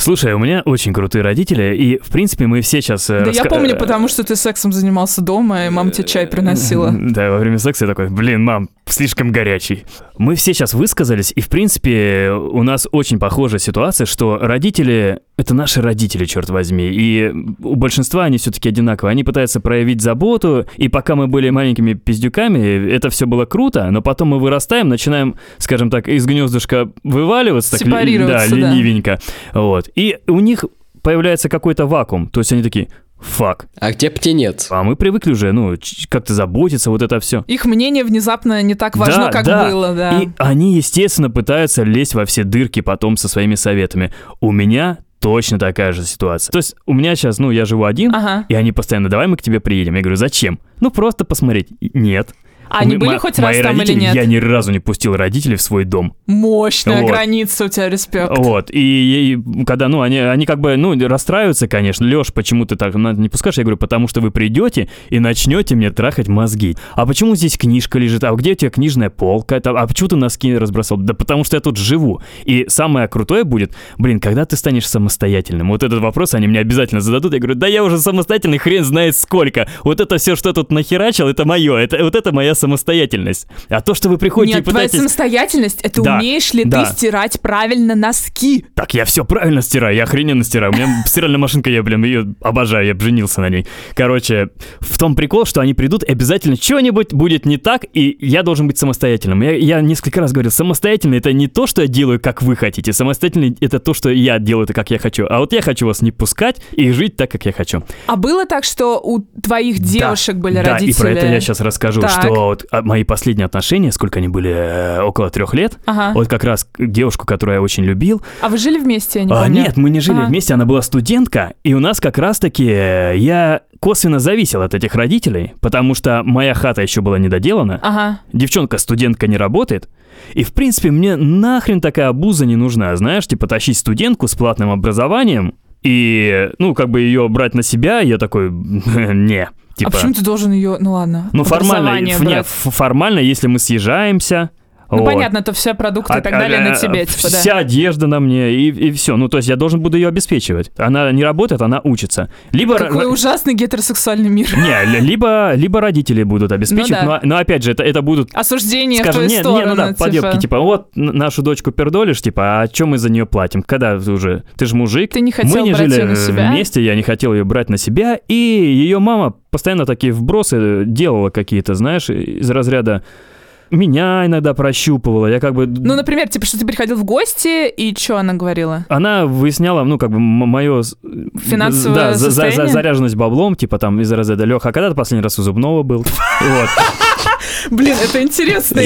B: Слушай, у меня очень крутые родители, и, в принципе, мы все сейчас...
A: Да я помню, потому что ты сексом занимался дома, и мама тебе чай приносила.
B: Да, во время секса я такой, блин, мам, слишком горячий. Мы все сейчас высказались, и, в принципе, у нас очень похожая ситуация, что родители — это наши родители, черт возьми, и у большинства они все-таки одинаковые. Они пытаются проявить заботу, и пока мы были маленькими пиздюками, это все было круто, но потом мы вырастаем, начинаем, скажем так, из гнездышка вываливаться, так, да, ленивенько. Вот. И у них появляется какой-то вакуум. То есть они такие, Фак.
C: А где птенец?
B: А мы привыкли уже, ну, как-то заботиться, вот это все.
A: Их мнение внезапно не так важно, да, как да. было, да.
B: И они, естественно, пытаются лезть во все дырки потом со своими советами. У меня точно такая же ситуация. То есть у меня сейчас, ну, я живу один, ага. и они постоянно, давай мы к тебе приедем. Я говорю, зачем? Ну, просто посмотреть. Нет.
A: А они были хоть раз там
B: или
A: нет?
B: Я ни разу не пустил родителей в свой дом.
A: Мощная вот. граница у тебя, респект.
B: Вот, и, и когда, ну, они, они как бы, ну, расстраиваются, конечно. Леш, почему ты так не пускаешь? Я говорю, потому что вы придете и начнете мне трахать мозги. А почему здесь книжка лежит? А где у тебя книжная полка? А почему ты носки разбросал? Да потому что я тут живу. И самое крутое будет, блин, когда ты станешь самостоятельным? Вот этот вопрос они мне обязательно зададут. Я говорю, да я уже самостоятельный, хрен знает сколько. Вот это все, что тут нахерачил, это мое. Это, вот это моя самостоятельность. А то, что вы приходите
A: Нет,
B: и пытаетесь...
A: твоя самостоятельность, это да, умеешь ли да. ты стирать правильно носки?
B: Так я все правильно стираю, я охрененно стираю. У меня стиральная машинка, я, блин, ее обожаю, я женился на ней. Короче, в том прикол, что они придут, обязательно что-нибудь будет не так, и я должен быть самостоятельным. Я, я несколько раз говорил, самостоятельно это не то, что я делаю, как вы хотите. Самостоятельно это то, что я делаю, это как я хочу. А вот я хочу вас не пускать и жить так, как я хочу.
A: А было так, что у твоих девушек да, были да, родители?
B: Да, и про это я сейчас расскажу, так. что вот а, мои последние отношения, сколько они были, э, около трех лет, ага. вот как раз девушку, которую я очень любил.
A: А вы жили вместе, я не
B: а, Нет, мы не жили ага. вместе, она была студентка, и у нас как раз-таки э, я косвенно зависел от этих родителей, потому что моя хата еще была недоделана, ага. девчонка студентка не работает, и, в принципе, мне нахрен такая обуза не нужна, знаешь, типа тащить студентку с платным образованием, и, ну, как бы ее брать на себя, я такой, не.
A: Типа... А почему ты должен ее, ну ладно,
B: Ну формально, нет, формально, если мы съезжаемся,
A: ну, вот. понятно, то все продукты а, и так далее а, на тебе,
B: типа, да. Вся одежда на мне, и, и все. Ну, то есть я должен буду ее обеспечивать. Она не работает, она учится. Либо...
A: Какой ужасный гетеросексуальный мир.
B: Не, либо, либо родители будут обеспечивать, ну, да. но, но опять же, это, это будут...
A: Осуждение скажем, в твою
B: не,
A: сторону,
B: не, ну да, типа... подъебки, типа, вот нашу дочку пердолишь, типа, а чем мы за нее платим? Когда уже? Ты же мужик.
A: Ты не хотел
B: мы не
A: брать
B: жили
A: ее на себя?
B: вместе, я не хотел ее брать на себя, и ее мама постоянно такие вбросы делала какие-то, знаешь, из разряда меня иногда прощупывала, я как бы...
A: Ну, например, типа, что ты приходил в гости, и что она говорила?
B: Она выясняла, ну, как бы, мое...
A: Финансовое
B: да,
A: состояние?
B: За, за, заряженность баблом, типа, там, из разряда Леха, а когда ты последний раз у зубного был? Вот.
A: Блин, это интересно.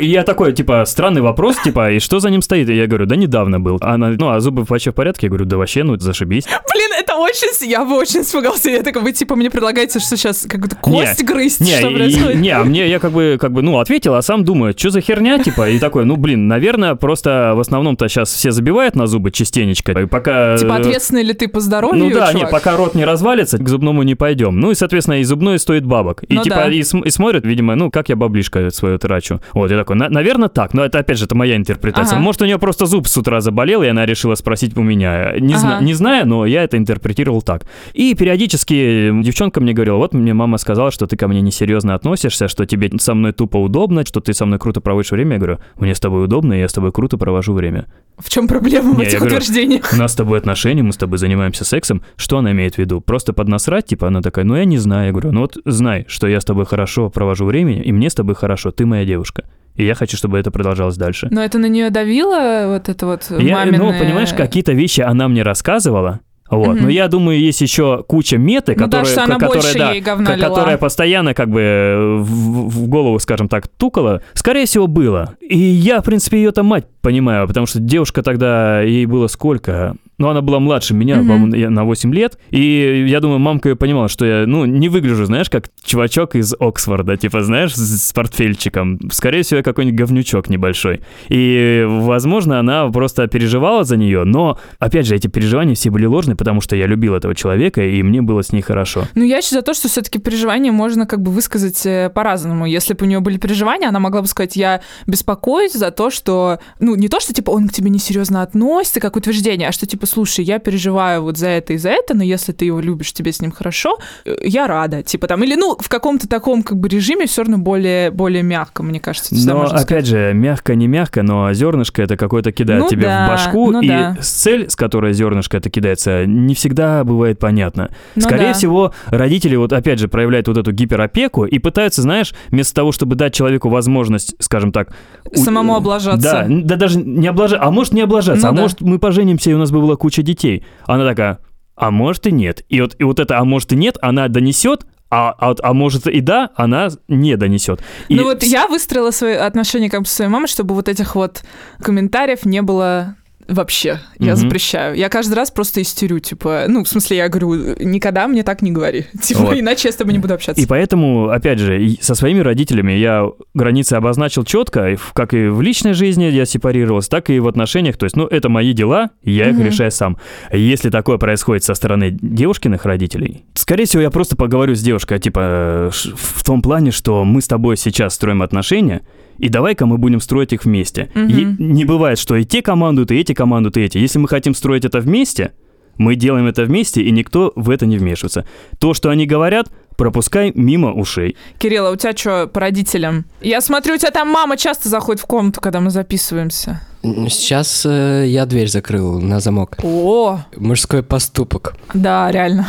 B: Я такой, типа, странный вопрос, типа, и что за ним стоит? И я говорю, да недавно был. Она, ну, а зубы вообще в порядке? Я говорю, да вообще, ну, зашибись.
A: Блин, очень... Я бы очень испугался. Я такой, вы, типа, мне предлагаете, что сейчас как-то кость грызть, что происходит?
B: Не, а мне, я как бы, как бы, ну, ответил, а сам думаю, что за херня, типа, и такой, ну, блин, наверное, просто в основном-то сейчас все забивают на зубы частенечко, и пока...
A: Типа, ответственный ли ты по здоровью,
B: Ну да, не, пока рот не развалится, к зубному не пойдем. Ну и, соответственно, и зубной стоит бабок. И, ну, типа, да. и, и смотрят, видимо, ну, как я баблишко свою трачу. Вот, я такой, наверное, так, но это, опять же, это моя интерпретация. Ага. Может, у нее просто зуб с утра заболел, и она решила спросить у меня. Не, ага. зна- не знаю, но я это интерпретировал так. И периодически девчонка мне говорила, вот мне мама сказала, что ты ко мне несерьезно относишься, что тебе со мной тупо удобно, что ты со мной круто проводишь время. Я говорю, мне с тобой удобно, и я с тобой круто провожу время.
A: В чем проблема в этих говорю, утверждениях?
B: У нас с тобой отношения, мы с тобой занимаемся сексом. Что она имеет в виду? Просто поднасрать? Типа она такая, ну я не знаю. Я говорю, ну вот знай, что я с тобой хорошо провожу время, и мне с тобой хорошо, ты моя девушка. И я хочу, чтобы это продолжалось дальше.
A: Но это на нее давило, вот это вот я, маминое...
B: Ну, понимаешь, какие-то вещи она мне рассказывала, вот. Угу. Но я думаю, есть еще куча меты, ну, которые, да,
A: она
B: которая, да,
A: ей говна
B: которая постоянно как бы в, в голову, скажем так, тукала. Скорее всего, было. И я, в принципе, ее там мать понимаю, потому что девушка тогда, ей было сколько? Ну, она была младше меня, mm-hmm. по-моему, на 8 лет. И я думаю, мамка ее понимала, что я, ну, не выгляжу, знаешь, как чувачок из Оксфорда, типа, знаешь, с, с портфельчиком. Скорее всего, я какой-нибудь говнючок небольшой. И, возможно, она просто переживала за нее, но, опять же, эти переживания все были ложные, потому что я любил этого человека, и мне было с ней хорошо.
A: Ну, я считаю за то, что все-таки переживания можно как бы высказать э, по-разному. Если бы у нее были переживания, она могла бы сказать, я беспокоюсь за то, что, ну, не то, что, типа, он к тебе несерьезно относится, как утверждение, а что, типа, слушай, я переживаю вот за это и за это, но если ты его любишь, тебе с ним хорошо, э, я рада. Типа там, или, ну, в каком-то таком, как бы, режиме все равно более, более мягко, мне кажется.
B: Но, опять сказать. же, мягко, не мягко, но зернышко это какое-то кидает ну, тебе да, в башку, ну, и да. цель, с которой зернышко это кидается, не всегда бывает понятно. Ну, Скорее да. всего, родители вот опять же проявляют вот эту гиперопеку и пытаются, знаешь, вместо того, чтобы дать человеку возможность, скажем так...
A: Самому у... облажаться.
B: Да, да даже не облажаться, а может не облажаться, ну, а да. может мы поженимся, и у нас бы была куча детей. Она такая, а может и нет. И вот, и вот это «а может и нет» она донесет, а, а, а может и да, она не донесет.
A: И... Ну вот я выстроила свои отношения как бы со своей мамой, чтобы вот этих вот комментариев не было Вообще, я mm запрещаю. Я каждый раз просто истерю, типа, ну, в смысле, я говорю, никогда мне так не говори. Типа, вот. иначе я с тобой не буду общаться.
B: И поэтому, опять же, со своими родителями я границы обозначил четко, как и в личной жизни я сепарировался, так и в отношениях. То есть, ну, это мои дела, я их mm решаю сам. Если такое происходит со стороны девушкиных родителей, скорее всего, я просто поговорю с девушкой, типа, в том плане, что мы с тобой сейчас строим отношения, и давай-ка мы будем строить их вместе. Угу. И не бывает, что и те командуют, и эти командуют, и эти. Если мы хотим строить это вместе, мы делаем это вместе, и никто в это не вмешивается. То, что они говорят, пропускай мимо ушей.
A: Кирилл, а у тебя что по родителям? Я смотрю, у тебя там мама часто заходит в комнату, когда мы записываемся.
C: Сейчас э, я дверь закрыл на замок.
A: О!
C: Мужской поступок.
A: Да, реально.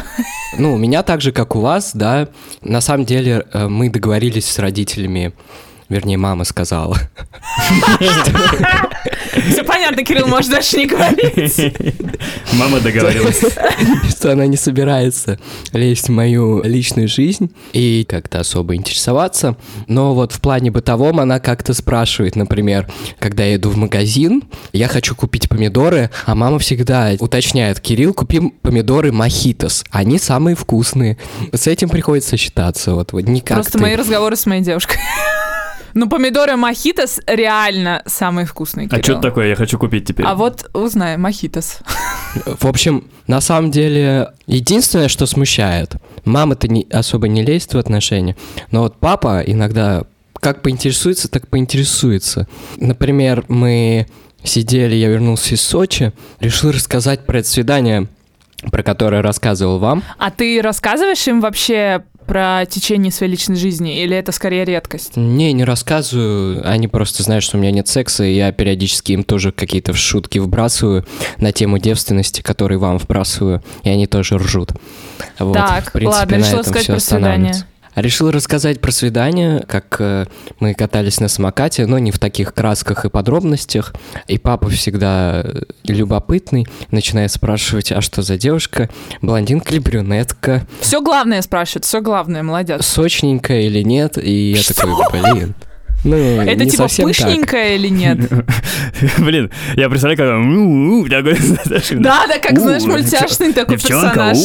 C: Ну, у меня так же, как у вас, да. На самом деле э, мы договорились с родителями Вернее, мама сказала.
A: Все понятно, Кирилл, можешь дальше не говорить.
B: Мама договорилась.
C: Что она не собирается лезть в мою личную жизнь и как-то особо интересоваться. Но вот в плане бытовом она как-то спрашивает, например, когда я иду в магазин, я хочу купить помидоры, а мама всегда уточняет, Кирилл, купи помидоры мохитос, они самые вкусные. С этим приходится считаться, вот, вот никак
A: Просто мои разговоры с моей девушкой. Ну, помидоры мохитос реально самые вкусные,
B: А что такое? Я хочу купить теперь.
A: А вот узнаем, мохитос.
C: В общем, на самом деле, единственное, что смущает, мама-то не, особо не лезет в отношения, но вот папа иногда как поинтересуется, так поинтересуется. Например, мы сидели, я вернулся из Сочи, решил рассказать про это свидание, про которое рассказывал вам.
A: А ты рассказываешь им вообще про течение своей личной жизни, или это скорее редкость?
C: Не, не рассказываю. Они просто знают, что у меня нет секса, и я периодически им тоже какие-то шутки вбрасываю на тему девственности, которые вам вбрасываю, и они тоже ржут.
A: Вот, так, в принципе, ладно, решила сказать про свидание.
C: Решил рассказать про свидание, как э, мы катались на самокате, но не в таких красках и подробностях. И папа всегда э, любопытный, начинает спрашивать, а что за девушка, блондинка или брюнетка.
A: Все главное спрашивает, все главное, молодец.
C: Сочненькая или нет, и я такой, блин.
A: Ну, это не типа пышненькая или нет?
B: Блин, я представляю,
A: как Да, да, как, знаешь, мультяшный такой персонаж.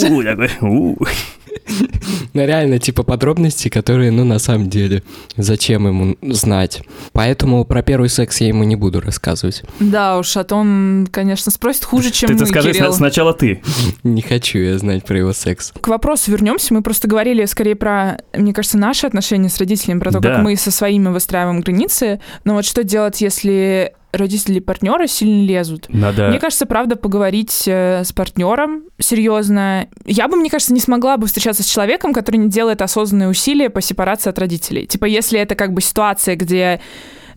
C: Ну, реально, типа подробности, которые, ну, на самом деле, зачем ему знать. Поэтому про первый секс я ему не буду рассказывать.
A: Да уж, а то он, конечно, спросит хуже, чем
B: ты
A: мы,
B: скажи
A: Кирилл.
B: сначала ты.
C: Не хочу я знать про его секс.
A: К вопросу вернемся. Мы просто говорили скорее про, мне кажется, наши отношения с родителями, про то, да. как мы со своими выстраиваем границы. Но вот что делать, если родители партнера сильно лезут.
B: Надо...
A: Мне кажется, правда, поговорить э, с партнером серьезно. Я бы, мне кажется, не смогла бы встречаться с человеком, который не делает осознанные усилия по сепарации от родителей. Типа, если это как бы ситуация, где,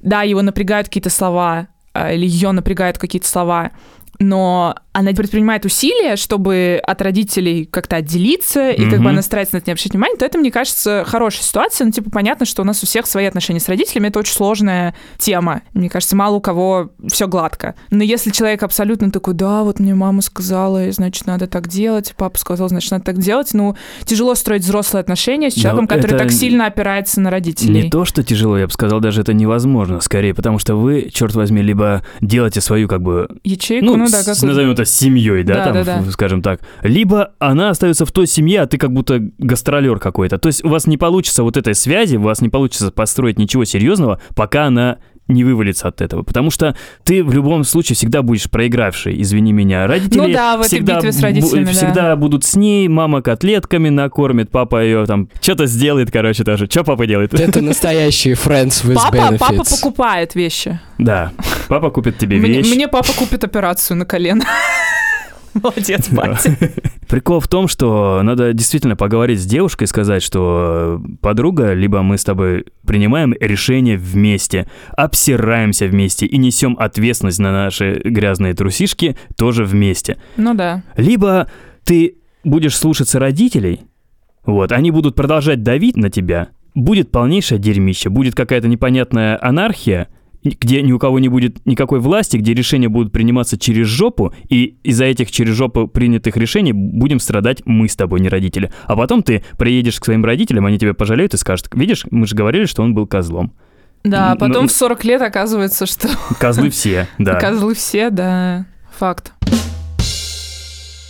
A: да, его напрягают какие-то слова, э, или ее напрягают какие-то слова, но она предпринимает усилия, чтобы от родителей как-то отделиться, и mm-hmm. как бы она старается на это не обращать внимания, то это, мне кажется, хорошая ситуация. Ну, типа, понятно, что у нас у всех свои отношения с родителями, это очень сложная тема. Мне кажется, мало у кого все гладко. Но если человек абсолютно такой, да, вот мне мама сказала, значит, надо так делать, папа сказал, значит, надо так делать, ну, тяжело строить взрослые отношения с человеком, да, который так сильно опирается на родителей.
B: Не то, что тяжело, я бы сказал, даже это невозможно, скорее, потому что вы, черт возьми, либо делаете свою, как бы...
A: Ячейку, ну, ну да,
B: как... Назовем это семьей, да, да там, да, да. скажем так. Либо она остается в той семье, а ты как будто гастролер какой-то. То есть у вас не получится вот этой связи, у вас не получится построить ничего серьезного, пока она не вывалиться от этого, потому что ты в любом случае всегда будешь проигравший, извини меня. Родители ну
A: да, в этой
B: всегда,
A: битве с родителями,
B: всегда
A: да.
B: будут с ней, мама котлетками накормит, папа ее там что-то сделает, короче, даже. Что папа делает?
C: Это настоящий friends with
A: папа,
C: benefits.
A: Папа покупает вещи.
B: Да. Папа купит тебе
A: Мне,
B: вещь.
A: мне папа купит операцию на колено. Молодец, батя.
B: Прикол в том, что надо действительно поговорить с девушкой, сказать, что э, подруга, либо мы с тобой принимаем решение вместе, обсираемся вместе и несем ответственность на наши грязные трусишки тоже вместе.
A: Ну да.
B: Либо ты будешь слушаться родителей, вот, они будут продолжать давить на тебя, будет полнейшее дерьмище, будет какая-то непонятная анархия, где ни у кого не будет никакой власти, где решения будут приниматься через жопу, и из-за этих через жопу принятых решений будем страдать мы с тобой, не родители. А потом ты приедешь к своим родителям, они тебя пожалеют и скажут, видишь, мы же говорили, что он был козлом.
A: Да, а
B: Ну,
A: потом
B: ну-
A: в 40 лет оказывается, что
B: Козлы все, да.
A: козлы все, да, факт.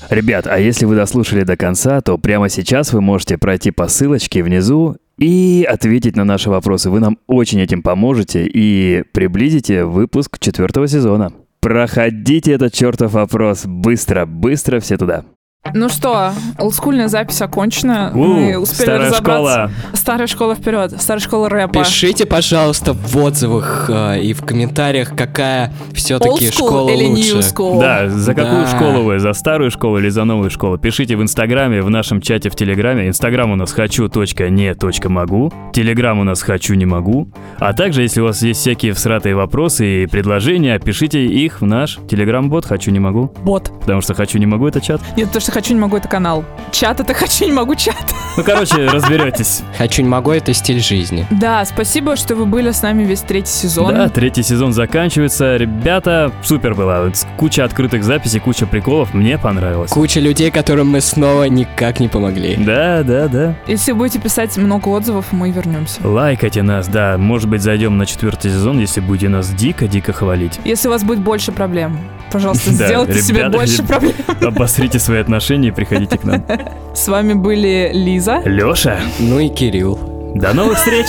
B: Ребят, а если вы дослушали до конца, то прямо сейчас вы можете пройти по ссылочке внизу и ответить на наши вопросы. Вы нам очень этим поможете и приблизите выпуск четвертого сезона. Проходите этот чертов вопрос быстро, быстро все туда.
A: Ну что, олдскульная запись окончена. Мы
B: У,
A: успели
B: старая
A: разобраться.
B: школа.
A: Старая школа вперед, старая школа рэпа.
C: Пишите, пожалуйста, в отзывах э, и в комментариях, какая все-таки школа
A: или
C: лучше.
A: new school?
B: Да, за какую
C: Да.
B: школу вы? За старую школу или за новую школу? Пишите в Инстаграме, в нашем чате в Телеграме. Инстаграм у нас хочу.не.могу. Телеграм у нас хочу не могу. А также, если у вас есть всякие всратые вопросы и предложения, пишите их в наш Телеграм-бот хочу не могу.
A: Бот.
B: Потому что хочу не могу это чат.
A: Нет, то, что хочу, не могу, это канал. Чат это хочу, не могу, чат.
B: Ну, короче, разберетесь.
C: Хочу не могу, это стиль жизни.
A: Да, спасибо, что вы были с нами весь третий сезон.
B: Да, третий сезон заканчивается. Ребята, супер было. Куча открытых записей, куча приколов. Мне понравилось.
C: Куча людей, которым мы снова никак не помогли.
B: Да, да, да.
A: Если будете писать много отзывов, мы вернемся.
B: Лайкайте нас, да. Может быть, зайдем на четвертый сезон, если будете нас дико-дико хвалить.
A: Если у вас будет больше проблем, пожалуйста,
B: Да,
A: сделайте себе
B: ребята,
A: больше
B: реб-
A: проблем.
B: Обосрите свои отношения и приходите к нам.
A: С вами были Лиза.
B: Лёша,
C: Ну и Кирилл.
B: до новых встреч.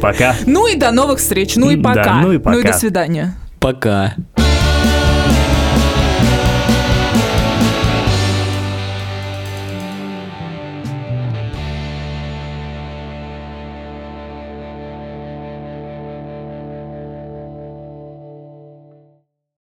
B: Пока.
A: Ну и до новых встреч. Ну и
B: Да,
A: пока.
B: ну и пока.
A: до свидания.
C: Пока.